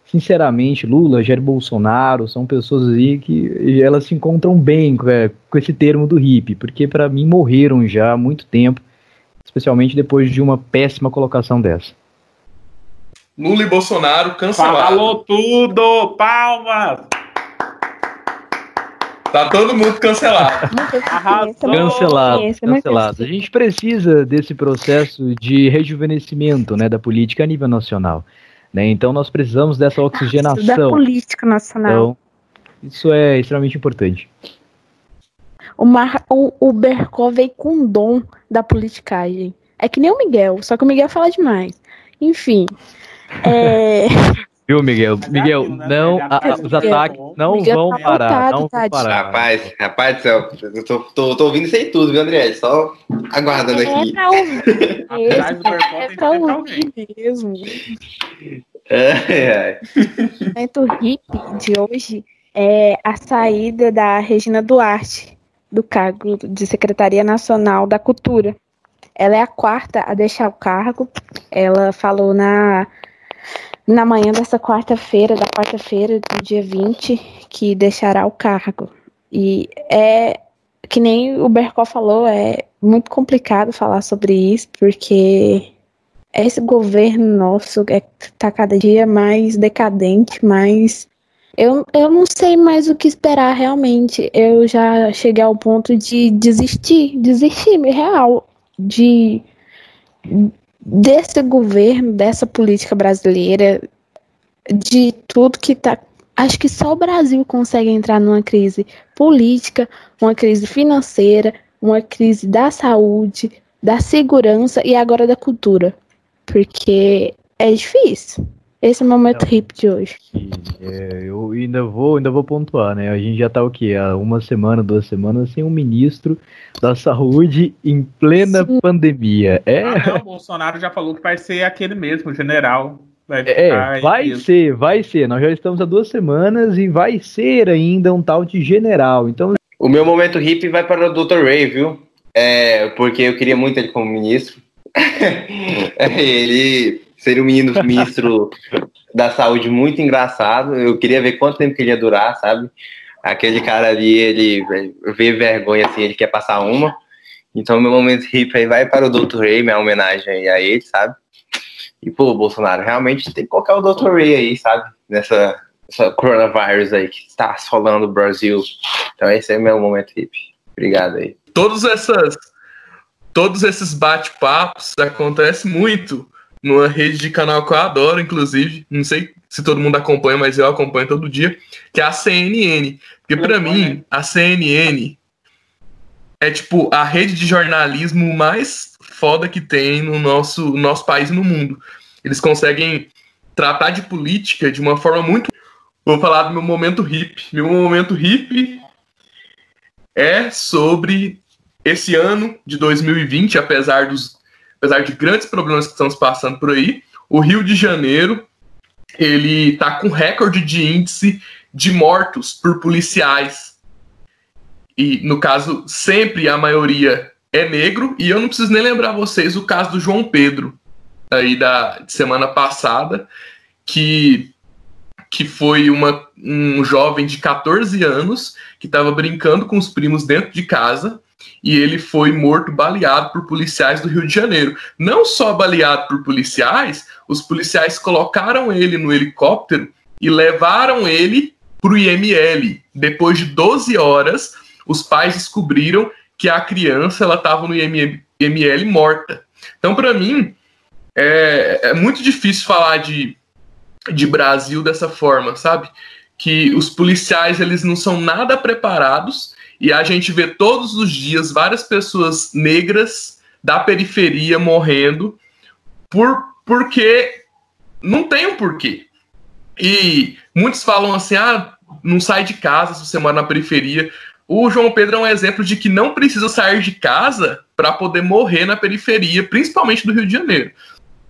sinceramente, Lula, Jair Bolsonaro, são pessoas aí que elas se encontram bem com, é, com esse termo do hippie, porque para mim morreram já há muito tempo, especialmente depois de uma péssima colocação dessa. Lula e Bolsonaro cancelados. Falou tudo! Palmas! Tá todo mundo cancelado. cancelado, cancelado. A gente precisa desse processo de rejuvenescimento né, da política a nível nacional. Né? Então nós precisamos dessa oxigenação. Da política nacional. Então, isso é extremamente importante. O, Mar, o, o Bercó veio com o dom da politicagem. É que nem o Miguel, só que o Miguel fala demais. Enfim. É... Viu, Miguel? Miguel, né? não, a- a- os ataques não Miguel vão tá parar, voltado, não vão parar. Rapaz, rapaz do céu, eu tô, tô, tô ouvindo isso aí tudo, viu, André? Só aguardando É aqui. pra ouvir do mesmo. É tem pra ouvir mesmo. Ai, ai. O momento hippie de hoje é a saída da Regina Duarte do cargo de Secretaria Nacional da Cultura. Ela é a quarta a deixar o cargo. Ela falou na, na manhã dessa quarta-feira, da quarta-feira do dia 20, que deixará o cargo. E é que nem o Bercol falou, é muito complicado falar sobre isso, porque esse governo nosso é, tá cada dia mais decadente, mais. Eu, eu não sei mais o que esperar realmente. Eu já cheguei ao ponto de desistir, desistir real de desse governo, dessa política brasileira, de tudo que tá. Acho que só o Brasil consegue entrar numa crise política, uma crise financeira, uma crise da saúde, da segurança e agora da cultura. Porque é difícil. Esse é o momento hip de hoje. É, eu ainda vou, ainda vou pontuar, né? A gente já tá o quê? Há uma semana, duas semanas sem um ministro da saúde em plena Sim. pandemia. É, Ah, não, o Bolsonaro já falou que vai ser aquele mesmo, o general. Vai é, vai mesmo. ser, vai ser. Nós já estamos há duas semanas e vai ser ainda um tal de general. Então, O meu momento hippie vai para o Dr. Ray, viu? É, porque eu queria muito ele como ministro. Ele seria um menino ministro da saúde muito engraçado. Eu queria ver quanto tempo que ele ia durar, sabe? Aquele cara ali, ele vê vergonha assim, ele quer passar uma. Então, meu momento hippie aí vai para o Dr. Ray, minha homenagem a ele, sabe? E, pô, Bolsonaro, realmente tem que colocar o Dr. Ray aí, sabe? Nessa, nessa coronavirus aí que está assolando o Brasil. Então, esse é meu momento hippie. Obrigado aí. Todas essas, todos esses bate-papos acontecem muito numa rede de canal que eu adoro, inclusive. Não sei se todo mundo acompanha, mas eu acompanho todo dia, que é a CNN. Porque para mim, a CNN é tipo a rede de jornalismo mais foda que tem no nosso, no nosso país e no mundo. Eles conseguem tratar de política de uma forma muito. Vou falar do meu momento hippie. Meu momento hippie é sobre esse ano de 2020, apesar dos apesar de grandes problemas que estamos passando por aí, o Rio de Janeiro ele está com recorde de índice de mortos por policiais. E no caso, sempre a maioria é negro, e eu não preciso nem lembrar vocês o caso do João Pedro, aí da semana passada, que que foi uma, um jovem de 14 anos que estava brincando com os primos dentro de casa e ele foi morto baleado por policiais do Rio de Janeiro. Não só baleado por policiais, os policiais colocaram ele no helicóptero e levaram ele para o IML. Depois de 12 horas, os pais descobriram que a criança ela estava no IML morta. Então, para mim, é, é muito difícil falar de de Brasil dessa forma, sabe? Que os policiais eles não são nada preparados e a gente vê todos os dias várias pessoas negras da periferia morrendo por porque não tem um porquê. E muitos falam assim: "Ah, não sai de casa se você mora na periferia". O João Pedro é um exemplo de que não precisa sair de casa para poder morrer na periferia, principalmente do Rio de Janeiro.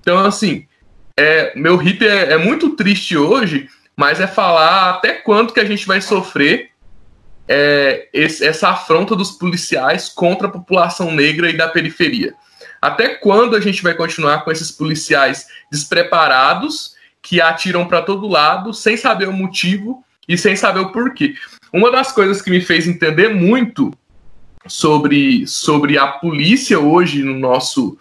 Então, assim, é, meu hip é, é, muito triste hoje, mas é falar até quanto que a gente vai sofrer é, esse, essa afronta dos policiais contra a população negra e da periferia. Até quando a gente vai continuar com esses policiais despreparados que atiram para todo lado sem saber o motivo e sem saber o porquê? Uma das coisas que me fez entender muito sobre, sobre a polícia hoje no nosso,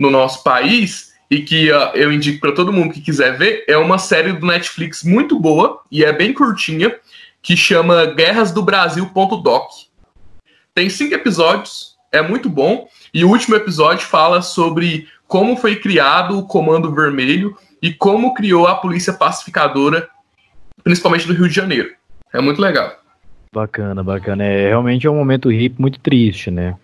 no nosso país e que uh, eu indico para todo mundo que quiser ver, é uma série do Netflix muito boa e é bem curtinha, que chama Guerras do Brasil.doc. Tem cinco episódios, é muito bom, e o último episódio fala sobre como foi criado o Comando Vermelho e como criou a Polícia Pacificadora, principalmente do Rio de Janeiro. É muito legal. Bacana, bacana. É realmente é um momento hip muito triste, né?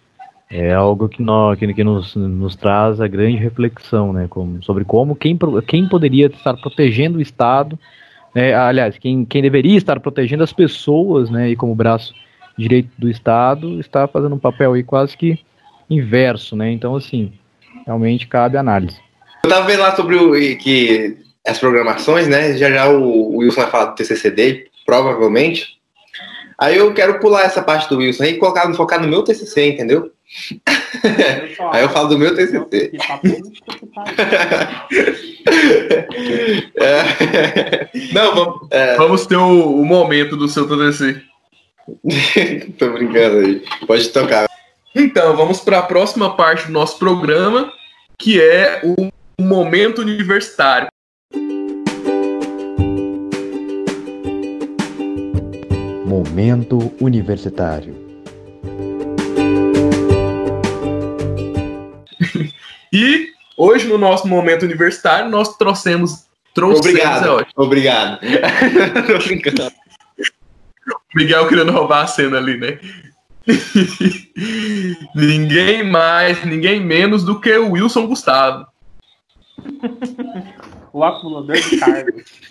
é algo que, nós, que, que nos, nos traz a grande reflexão, né, como, sobre como quem, quem poderia estar protegendo o Estado, né, aliás, quem, quem deveria estar protegendo as pessoas, né, e como braço direito do Estado, está fazendo um papel aí quase que inverso, né, então assim, realmente cabe análise. Eu estava vendo lá sobre o, que as programações, né, já já o, o Wilson vai falar do TCC dele, provavelmente, Aí eu quero pular essa parte do Wilson e colocar, focar no meu TCC, entendeu? Aí eu falo do meu TCC. é. Não, vamos, é. vamos ter o, o, momento do seu TCC. Tô brincando aí. Pode tocar. Então, vamos para a próxima parte do nosso programa, que é o momento universitário. Momento Universitário. e hoje, no nosso Momento Universitário, nós trouxemos. trouxemos obrigado. É obrigado. o Miguel querendo roubar a cena ali, né? ninguém mais, ninguém menos do que o Wilson Gustavo. o acumulador de cargos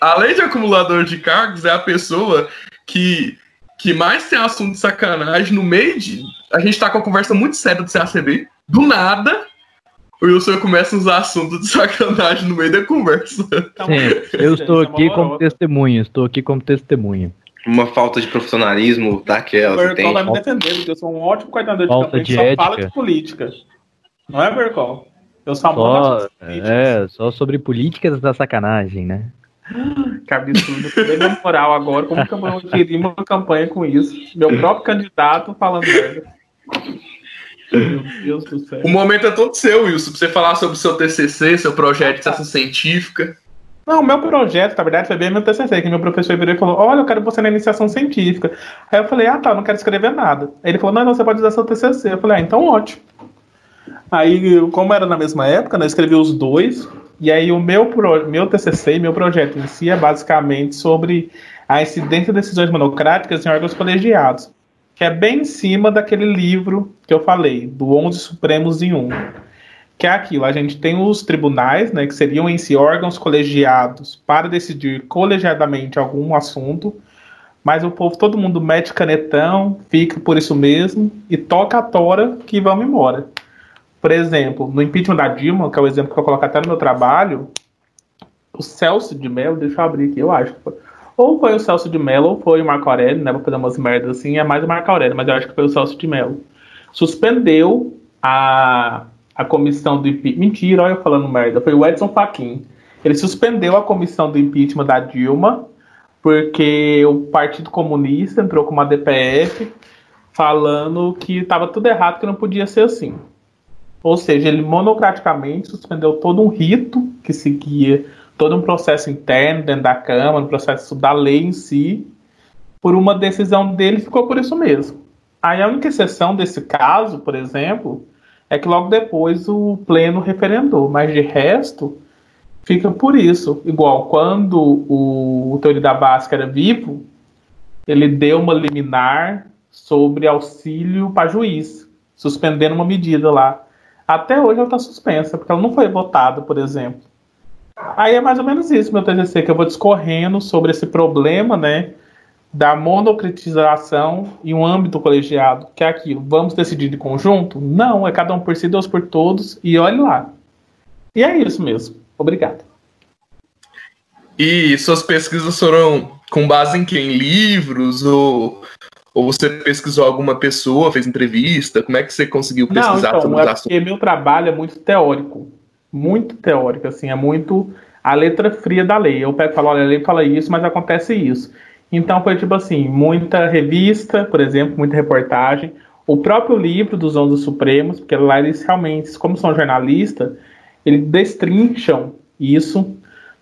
além de acumulador de cargos, é a pessoa que, que mais tem assunto de sacanagem no meio de. A gente tá com uma conversa muito séria do CACB. Do nada, o Wilson começa a usar assunto de sacanagem no meio da conversa. Sim, eu estou aqui como testemunha, estou aqui como testemunha. Uma falta de profissionalismo daquela. O Bercol vai me defender, porque eu sou um ótimo coordenador de campanha que só ética. fala de política. Não é, Bercol? Eu só, só É, só sobre políticas da sacanagem, né? Que absurdo. Bem na moral agora, como que eu queria uma campanha com isso? Meu próprio candidato falando merda. Meu Deus do céu. O momento é todo seu, Wilson, pra você falar sobre o seu TCC, seu projeto de extensão científica. Não, meu projeto, na verdade, foi bem meu TCC, que meu professor virou e falou, olha, eu quero você na iniciação científica. Aí eu falei, ah, tá, eu não quero escrever nada. Aí ele falou, não, não, você pode usar seu TCC. Eu falei, ah, então ótimo. Aí, como era na mesma época, né, eu escrevi os dois, e aí o meu, pro, meu TCC, meu projeto em si é basicamente sobre a incidência de decisões monocráticas em órgãos colegiados, que é bem em cima daquele livro que eu falei, do 11 Supremos em 1. Que é aquilo, a gente tem os tribunais, né, que seriam em si órgãos colegiados para decidir colegiadamente algum assunto, mas o povo, todo mundo mete canetão, fica por isso mesmo e toca a tora que vamos embora. Por exemplo, no impeachment da Dilma, que é o exemplo que eu coloco até no meu trabalho, o Celso de Mello, deixa eu abrir aqui, eu acho. Ou foi o Celso de Mello, ou foi o Marco Aurélio, né? Vou fazer umas merdas assim, é mais o Marco Aurélio, mas eu acho que foi o Celso de Mello. Suspendeu a, a comissão do impeachment. Mentira, olha eu falando merda. Foi o Edson Fachin. Ele suspendeu a comissão do impeachment da Dilma, porque o Partido Comunista entrou com uma DPF falando que estava tudo errado, que não podia ser assim. Ou seja, ele monocraticamente suspendeu todo um rito que seguia todo um processo interno dentro da Câmara, um processo da lei em si, por uma decisão dele ficou por isso mesmo. Aí a única exceção desse caso, por exemplo, é que logo depois o pleno referendou, mas de resto fica por isso. Igual quando o, o Teoria da Básica era vivo, ele deu uma liminar sobre auxílio para juiz, suspendendo uma medida lá. Até hoje ela está suspensa, porque ela não foi votada, por exemplo. Aí é mais ou menos isso, meu TCC, que eu vou discorrendo sobre esse problema, né, da monocritização em um âmbito colegiado, que é aquilo, vamos decidir de conjunto? Não, é cada um por si, Deus por todos, e olhe lá. E é isso mesmo. Obrigado. E suas pesquisas foram com base em que? Em livros ou ou você pesquisou alguma pessoa, fez entrevista? Como é que você conseguiu pesquisar Não, então, é porque meu trabalho é muito teórico. Muito teórico, assim, é muito a letra fria da lei. Eu pego e falo, olha, a lei fala isso, mas acontece isso. Então foi tipo assim, muita revista, por exemplo, muita reportagem, o próprio livro dos Onze Supremos, porque lá eles realmente, como são jornalistas, eles destrincham isso.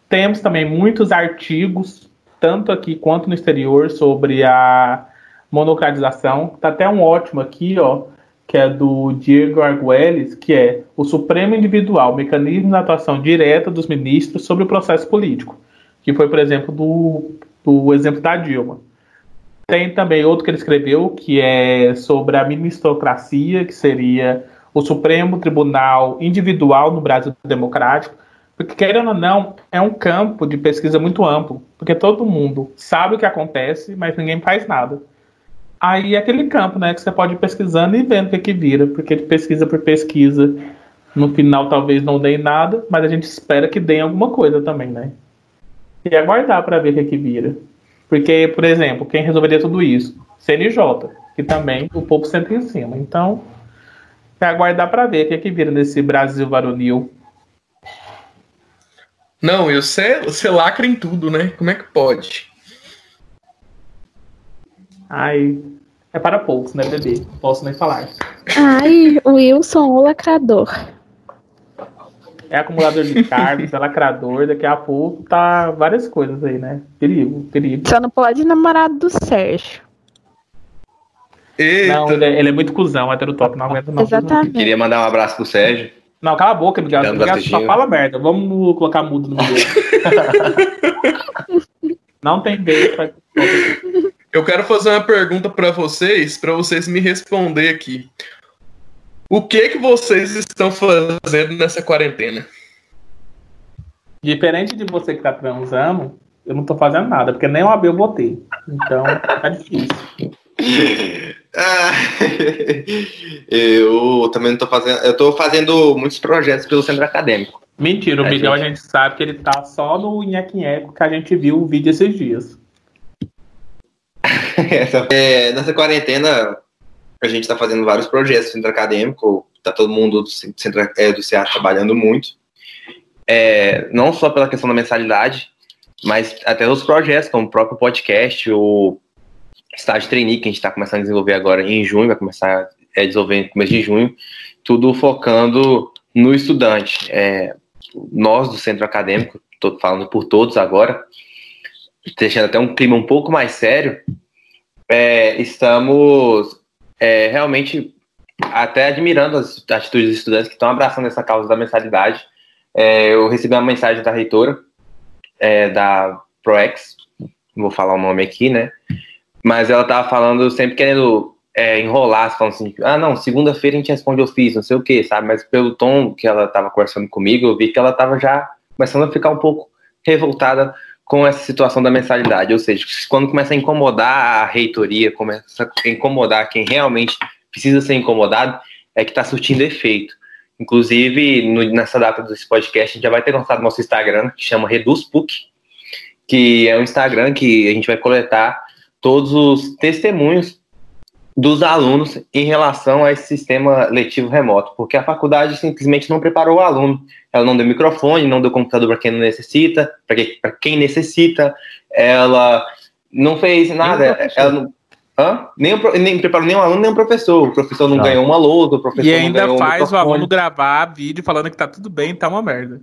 Temos também muitos artigos, tanto aqui quanto no exterior, sobre a monocratização. Tá até um ótimo aqui, ó, que é do Diego Arguelles, que é o Supremo Individual, mecanismo de atuação direta dos ministros sobre o processo político, que foi, por exemplo, do, do exemplo da Dilma. Tem também outro que ele escreveu, que é sobre a ministocracia, que seria o Supremo Tribunal Individual no Brasil Democrático. Porque, querendo ou não, é um campo de pesquisa muito amplo. Porque todo mundo sabe o que acontece, mas ninguém faz nada. Aí é aquele campo, né, que você pode ir pesquisando e vendo o que, que vira. Porque pesquisa por pesquisa, no final talvez não dê nada, mas a gente espera que dê alguma coisa também, né? E aguardar para ver o que, que vira. Porque, por exemplo, quem resolveria tudo isso? CNJ, que também o povo senta em cima. Então, é aguardar para ver o que, que vira nesse Brasil varonil. Não, e você, você lacra em tudo, né? Como é que pode? Ai, é para poucos, né, bebê? Não posso nem falar. Ai, Wilson, o lacrador. É acumulador de cargos, é lacrador, daqui a pouco tá várias coisas aí, né? Perigo, perigo. Só não pode namorar do Sérgio. Eita. Não, ele é, ele é muito cuzão, top, não aguento não. Exatamente. Queria mandar um abraço pro Sérgio. Não, cala a boca, Miguel. Dando Miguel só fala merda. Vamos colocar mudo no Miguel. não tem beijo. Pra... Eu quero fazer uma pergunta para vocês, para vocês me responder aqui. O que que vocês estão fazendo nessa quarentena? Diferente de você que tá transando, eu não tô fazendo nada, porque nem o AB eu botei. Então, tá difícil. Ah, eu também não tô fazendo. Eu tô fazendo muitos projetos pelo centro acadêmico. Mentira, o É, Miguel a gente. gente sabe que ele tá só no Inhequinheco que a gente viu o vídeo esses dias. É, nessa quarentena, a gente tá fazendo vários projetos no centro acadêmico. Tá todo mundo do centro é, do CA trabalhando muito. É, não só pela questão da mensalidade, mas até os projetos, como o próprio podcast, o estágio trainee que a gente está começando a desenvolver agora em junho, vai começar a desenvolver no começo de junho, tudo focando no estudante. É, nós do centro acadêmico, estou falando por todos agora, deixando até um clima um pouco mais sério, é, estamos é, realmente até admirando as atitudes dos estudantes que estão abraçando essa causa da mensalidade. É, eu recebi uma mensagem da reitora é, da ProEx, vou falar o nome aqui, né? Mas ela tava falando, sempre querendo é, enrolar, falando assim, ah, não, segunda-feira a gente responde ofício, não sei o que, sabe? Mas pelo tom que ela tava conversando comigo, eu vi que ela tava já começando a ficar um pouco revoltada com essa situação da mensalidade. Ou seja, quando começa a incomodar a reitoria, começa a incomodar quem realmente precisa ser incomodado, é que está surtindo efeito. Inclusive, no- nessa data desse podcast, a gente já vai ter lançado nosso Instagram, que chama ReduzPUC, que é um Instagram que a gente vai coletar todos os testemunhos dos alunos em relação a esse sistema letivo remoto, porque a faculdade simplesmente não preparou o aluno. Ela não deu microfone, não deu computador para quem não necessita, para quem, quem necessita, ela não fez nada. Ela não, hã? Nem, nem preparou o aluno, nem o professor. O professor não Tá. ganhou uma lousa, o professor E não ainda ganhou um faz o aluno gravar vídeo falando que tá tudo bem, tá uma merda.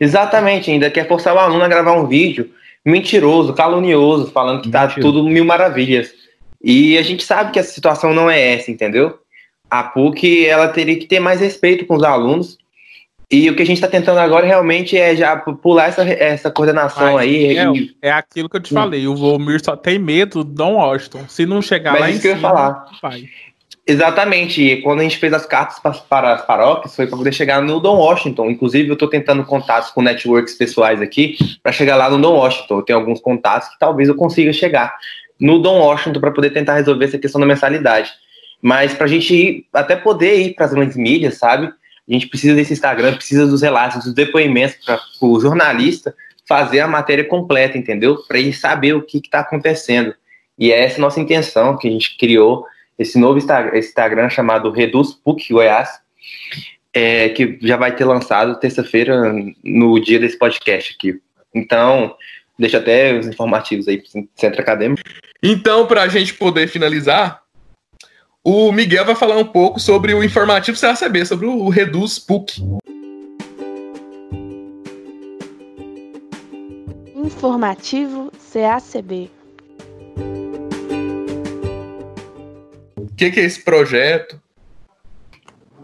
Exatamente, ainda quer forçar o aluno a gravar um vídeo mentiroso, calunioso, falando que tá Mentiroso. tudo mil maravilhas. E a gente sabe que essa situação não é essa, entendeu? A PUC, ela teria que ter mais respeito com os alunos. E o que a gente está tentando agora realmente é já pular essa, essa coordenação aí. Miguel, e- é aquilo que eu te Hum. falei, o Volmir só tem medo do Don Washington. Se não chegar Mas lá isso em que eu ia cima, falar. vai. Exatamente. E quando a gente fez as cartas pa- para as paróquias, foi para poder chegar no Dom Washington. Inclusive, eu estou tentando contatos com networks pessoais aqui para chegar lá no Dom Washington. Eu tenho alguns contatos que talvez eu consiga chegar no Dom Washington para poder tentar resolver essa questão da mensalidade. Mas para a gente ir, até poder ir para as grandes mídias, sabe? A gente precisa desse Instagram, precisa dos relatos, dos depoimentos para o jornalista fazer a matéria completa, entendeu? Para ele saber o que está acontecendo. E é essa nossa intenção que a gente criou esse novo Insta- Instagram chamado Reduz PUC Goiás, é, que já vai ter lançado terça-feira no dia desse podcast aqui. Então, deixa até os informativos aí pro Centro Acadêmico. Então, para a gente poder finalizar, o Miguel vai falar um pouco sobre o informativo CACB, sobre o Reduz PUC. Informativo CACB. O que, que é esse projeto?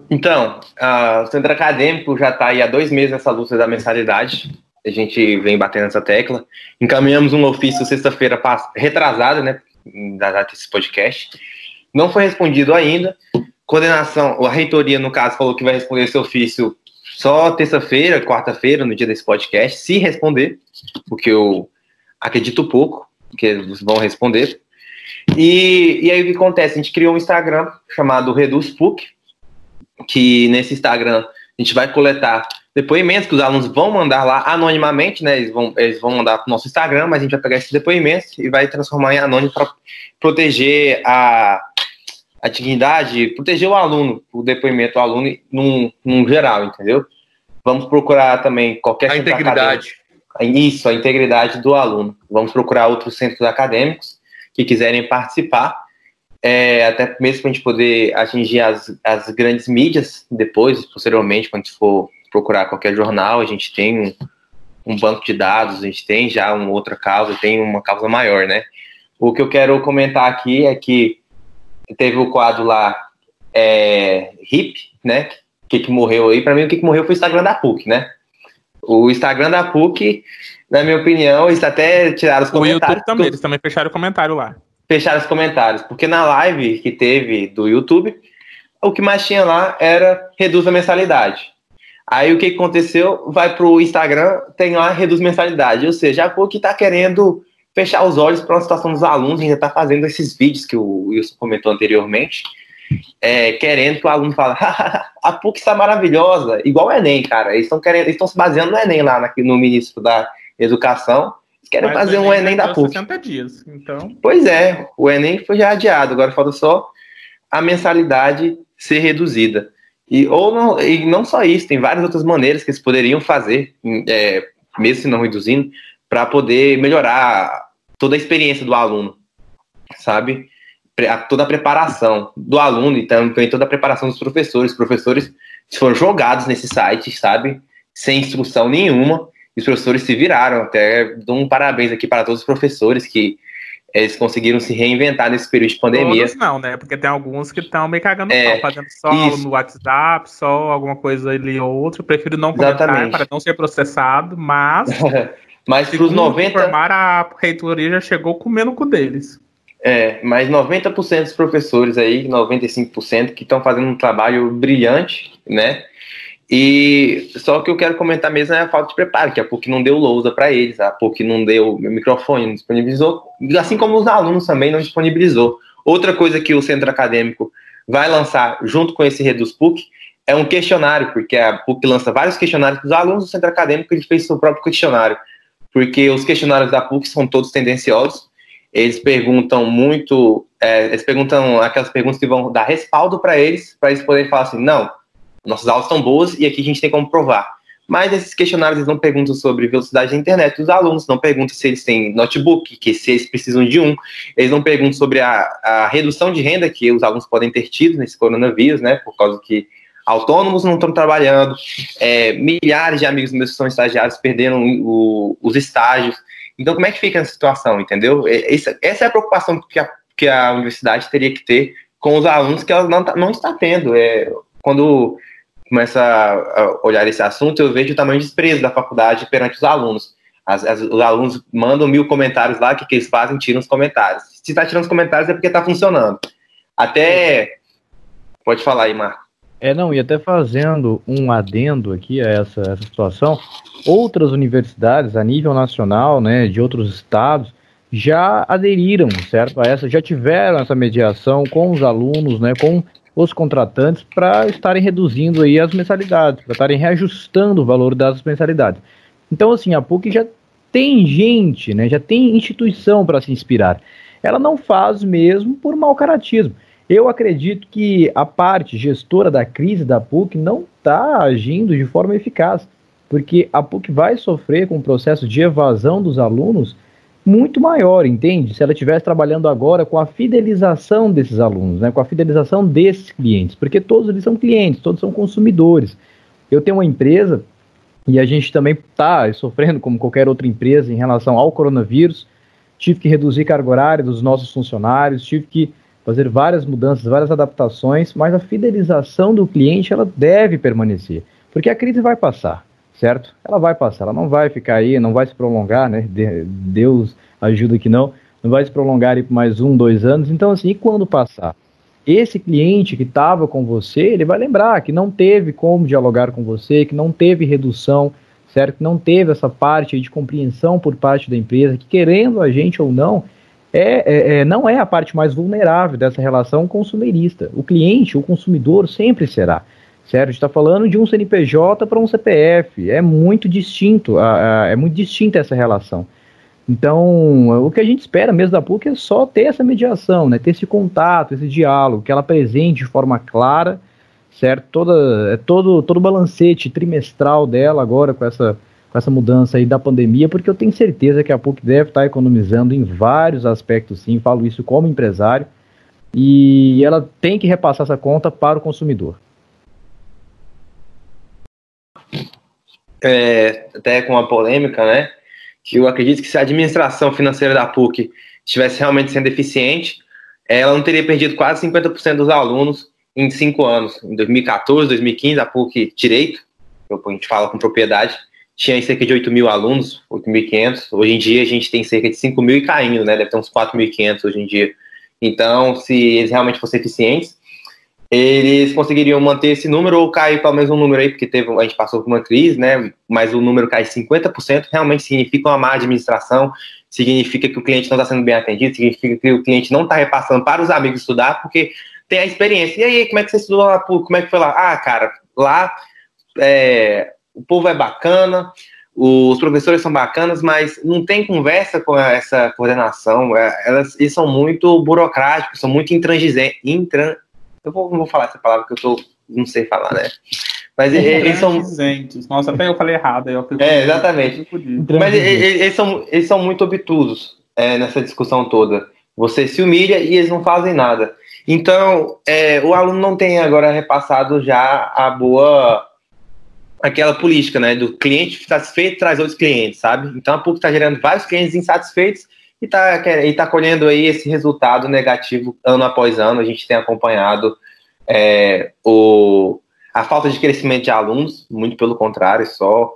Então, ah, o Centro Acadêmico já está aí há dois meses nessa luta da mensalidade. A gente vem batendo essa tecla. Encaminhamos um ofício sexta-feira retrasada, né? da data desse podcast. Não foi respondido ainda. Coordenação, a reitoria, no caso, falou que vai responder esse ofício só terça-feira, quarta-feira, no dia desse podcast, se responder, porque eu acredito pouco que eles vão responder. E, e aí o que acontece? A gente criou um Instagram chamado Reduz PUC, que nesse Instagram a gente vai coletar depoimentos que os alunos vão mandar lá anonimamente, né? Eles vão, eles vão mandar para o nosso Instagram, mas a gente vai pegar esses depoimentos e vai transformar em anônimo para proteger a, a dignidade, proteger o aluno, o depoimento do aluno num, num geral, entendeu? Vamos procurar também qualquer. A integridade. Isso, a integridade do aluno. Vamos procurar outros centros acadêmicos que quiserem participar, é, até mesmo para a gente poder atingir as, as grandes mídias depois, posteriormente, quando a gente for procurar qualquer jornal, a gente tem um, um banco de dados, a gente tem já uma outra causa, tem uma causa maior, né? O que eu quero comentar aqui é que teve o quadro lá, é, HIP, né? O que, que morreu aí? Para mim, o que, que morreu foi o Instagram da PUC, né? O Instagram da PUC, na minha opinião, eles até tiraram os o comentários. O YouTube também, eles também fecharam o comentário lá. Fecharam os comentários, porque na live que teve do YouTube, o que mais tinha lá era reduz a mensalidade. Aí o que aconteceu? Vai pro Instagram, tem lá reduz mensalidade. Ou seja, a PUC está querendo fechar os olhos para a situação dos alunos, ainda está fazendo esses vídeos que o Wilson comentou anteriormente, é, querendo que o aluno fale, a PUC está maravilhosa, igual o Enem, cara. Eles estão querendo, estão se baseando no Enem lá no ministro da Educação. Querem Mas fazer um Enem da PUC. 60 dias, então. Pois é, o Enem foi já adiado, agora falta só a mensalidade ser reduzida. E, ou não, e não só isso, tem várias outras maneiras que eles poderiam fazer, é, mesmo se não reduzindo, para poder melhorar toda a experiência do aluno, sabe? Toda a preparação do aluno e também toda a preparação dos professores. Os professores foram jogados nesse site, sabe? Sem instrução nenhuma. E os professores se viraram. Até dou um parabéns aqui para todos os professores que eles conseguiram se reinventar nesse período de pandemia. Todos não, né? Porque tem alguns que estão meio cagando é, pau, fazendo só isso. no WhatsApp, só alguma coisa ali ou outra. Prefiro não comentar Exatamente. para não ser processado, mas. mas para os 90. Informar, a reitoria já chegou comendo com deles. É, mas 90% dos professores aí, 95%, que estão fazendo um trabalho brilhante, né? E só que eu quero comentar mesmo é a falta de preparo, que a PUC não deu lousa para eles, a PUC não deu microfone, não disponibilizou, assim como os alunos também não disponibilizou. Outra coisa que o centro acadêmico vai lançar junto com esse Reduz PUC é um questionário, porque a PUC lança vários questionários para os alunos do centro acadêmico, ele fez seu próprio questionário, porque os questionários da PUC são todos tendenciosos, eles perguntam muito, é, eles perguntam aquelas perguntas que vão dar respaldo para eles, para eles poderem falar assim, não, nossas aulas estão boas e aqui a gente tem como provar. Mas esses questionários eles não perguntam sobre velocidade da internet dos alunos, não perguntam se eles têm notebook, que se eles precisam de um, eles não perguntam sobre a, a redução de renda que os alunos podem ter tido nesse coronavírus, né, por causa que autônomos não estão trabalhando, é, milhares de amigos meus que são estagiários perderam o, os estágios. Então, como é que fica essa situação, entendeu? Essa, essa é a preocupação que a, que a universidade teria que ter com os alunos que ela não, tá, não está tendo. É, quando começa a olhar esse assunto, eu vejo o tamanho de desprezo da faculdade perante os alunos. As, as, os alunos mandam mil comentários lá, o que, que eles fazem? Tiram os comentários. Se está tirando os comentários é porque está funcionando. Até. Pode falar aí, Marco. É, não, e até fazendo um adendo aqui a essa, essa situação, outras universidades a nível nacional, né, de outros estados, já aderiram, certo, a essa, já tiveram essa mediação com os alunos, né, com os contratantes para estarem reduzindo aí as mensalidades, para estarem reajustando o valor das mensalidades. Então, assim, a PUC já tem gente, né, já tem instituição para se inspirar. Ela não faz mesmo por mau caratismo. Eu acredito que a parte gestora da crise da PUC não está agindo de forma eficaz, porque a PUC vai sofrer com o processo de evasão dos alunos muito maior, entende? Se ela estivesse trabalhando agora com a fidelização desses alunos, né, com a fidelização desses clientes, porque todos eles são clientes, todos são consumidores. Eu tenho uma empresa e a gente também está sofrendo, como qualquer outra empresa, em relação ao coronavírus. Tive que reduzir carga horária dos nossos funcionários, tive que fazer várias mudanças, várias adaptações, mas a fidelização do cliente ela deve permanecer, porque a crise vai passar certo? Ela vai passar, ela não vai ficar aí, não vai se prolongar, né? Deus ajuda que não, não vai se prolongar aí por mais um, dois anos. Então, assim, e quando passar? Esse cliente que estava com você, ele vai lembrar que não teve como dialogar com você, que não teve redução, certo? Que não teve essa parte de compreensão por parte da empresa, que querendo a gente ou não, é, é, é, não é a parte mais vulnerável dessa relação consumerista. O cliente, o consumidor, sempre será. Certo? A gente está falando de um CNPJ para um CPF. É muito distinto, a, a, é muito distinta essa relação. Então, o que a gente espera mesmo da PUC é só ter essa mediação, né? ter esse contato, esse diálogo, que ela presente de forma clara, certo? Toda, é todo, todo o balancete trimestral dela agora com essa, com essa mudança aí da pandemia, porque eu tenho certeza que a PUC deve estar economizando em vários aspectos, sim, falo isso como empresário, e ela tem que repassar essa conta para o consumidor. É, até com uma polêmica, né? que eu acredito que se a administração financeira da PUC estivesse realmente sendo eficiente, ela não teria perdido quase 50% dos alunos em cinco anos. Em 2014, 2015, a PUC Direito, a gente fala com propriedade, tinha cerca de 8 mil alunos, 8.500. Hoje em dia a gente tem cerca de 5 mil e caindo, né? Deve ter uns 4.500 hoje em dia. Então, se eles realmente fossem eficientes, eles conseguiriam manter esse número ou cair pelo menos um número aí, porque teve, a gente passou por uma crise, né? Mas o número cai 50%, realmente significa uma má administração, significa que o cliente não está sendo bem atendido, significa que o cliente não está repassando para os amigos estudar, porque tem a experiência. E aí, como é que você estudou lá? Como é que foi lá? Ah, cara, lá é, o povo é bacana, os professores são bacanas, mas não tem conversa com essa coordenação. É, elas, eles são muito burocráticos, são muito intransigentes. Intran, eu vou, não vou falar essa palavra que eu tô, não sei falar, né? Mas eles são. Nossa, até eu falei errado. Eu é, exatamente. Mas eles são, eles são muito obtusos é, nessa discussão toda. Você se humilha e eles não fazem nada. Então, é, o aluno não tem agora repassado já a boa. aquela política, né? Do cliente satisfeito traz outros clientes, sabe? Então a PUC está gerando vários clientes insatisfeitos e está tá colhendo aí esse resultado negativo ano após ano. A gente tem acompanhado é, o, a falta de crescimento de alunos, muito pelo contrário, só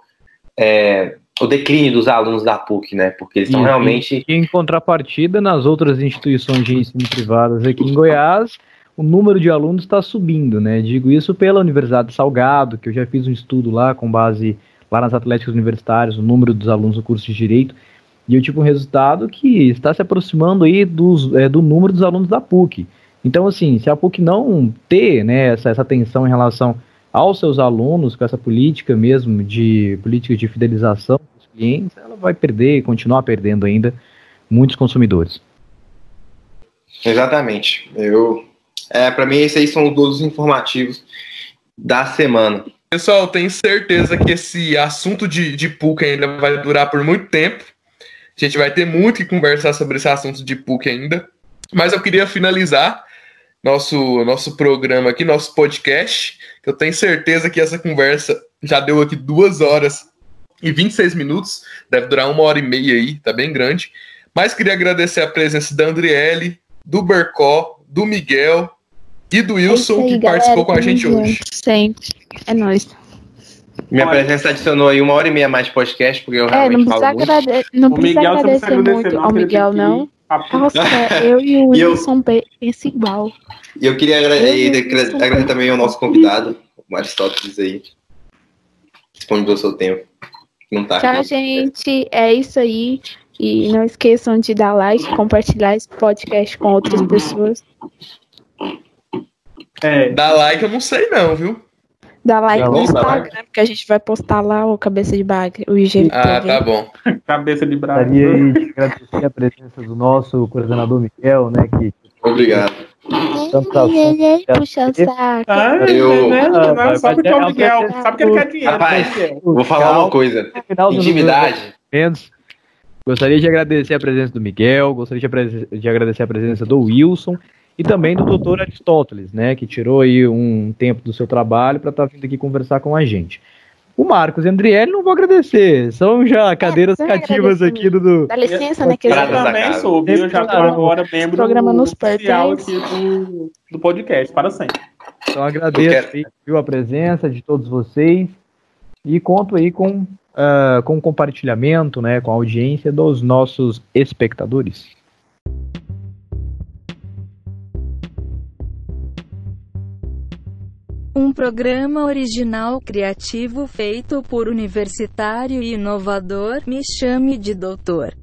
é, o declínio dos alunos da PUC, né? Porque eles estão realmente. E em contrapartida, nas outras instituições de ensino privadas aqui em Goiás, o número de alunos está subindo, né? Digo isso pela Universidade de Salgado, que eu já fiz um estudo lá com base lá nas atléticas universitárias, o número dos alunos do curso de Direito e eu tive um resultado que está se aproximando aí dos, é, do número dos alunos da PUC. Então, assim, se a PUC não ter né, essa, essa atenção em relação aos seus alunos, com essa política mesmo de política de fidelização dos clientes, ela vai perder e continuar perdendo ainda muitos consumidores. Exatamente. Eu, é, para mim, esses aí são todos os informativos da semana. Pessoal, tenho certeza que esse assunto de, de PUC ainda vai durar por muito tempo. A gente vai ter muito que conversar sobre esse assunto de PUC ainda. Mas eu queria finalizar nosso, nosso programa aqui, nosso podcast. Eu tenho certeza que essa conversa já deu aqui duas horas e 26 minutos. Deve durar uma hora e meia aí, tá bem grande. Mas queria agradecer a presença da Andriele, do Bercó, do Miguel e do Wilson, é aí, que galera, participou com a gente hoje. Sempre. É nóis. Minha Olha. presença adicionou aí uma hora e meia mais de podcast, porque eu realmente é, não precisa, agrade... não precisa Miguel, agradecer muito ao Miguel, não. Nossa, eu e o Wilson pensam igual. E eu queria agradecer, também ao nosso convidado, o Aristóteles aí. Disponibilizou o seu tempo. Não tá Tchau, aqui, gente. É isso aí. E não esqueçam de dar like, compartilhar esse podcast com outras pessoas. É. Dar like eu não sei não, viu? Dá like no Instagram, porque a gente vai postar lá o Cabeça de Bagre, o IGTV. Ah, tá bom. Cabeça de Bagre. Gostaria de agradecer a presença do nosso coordenador Miquel, né, que... Obrigado. Puxa o saco. Ah, eu... Ah, só porque é o Miguel. Sabe que ele quer dinheiro. Rapaz, vou falar uma coisa. Intimidade. Gostaria de agradecer a presença do Miguel, gostaria de agradecer a presença do Wilson e também do doutor Aristóteles, né, que tirou aí um tempo do seu trabalho para estar tá vindo aqui conversar com a gente. O Marcos e Andriele não vou agradecer, são já é, cadeiras é, cativas aqui do, do... Dá licença, né, que eu também soube, eu já estou agora membro programa nos oficial aqui do, do podcast, para sempre. Então agradeço aí, viu, a presença de todos vocês. E conto aí com, uh, com o compartilhamento, né, com a audiência dos nossos espectadores. Um programa original criativo feito por universitário e inovador, me chame de doutor.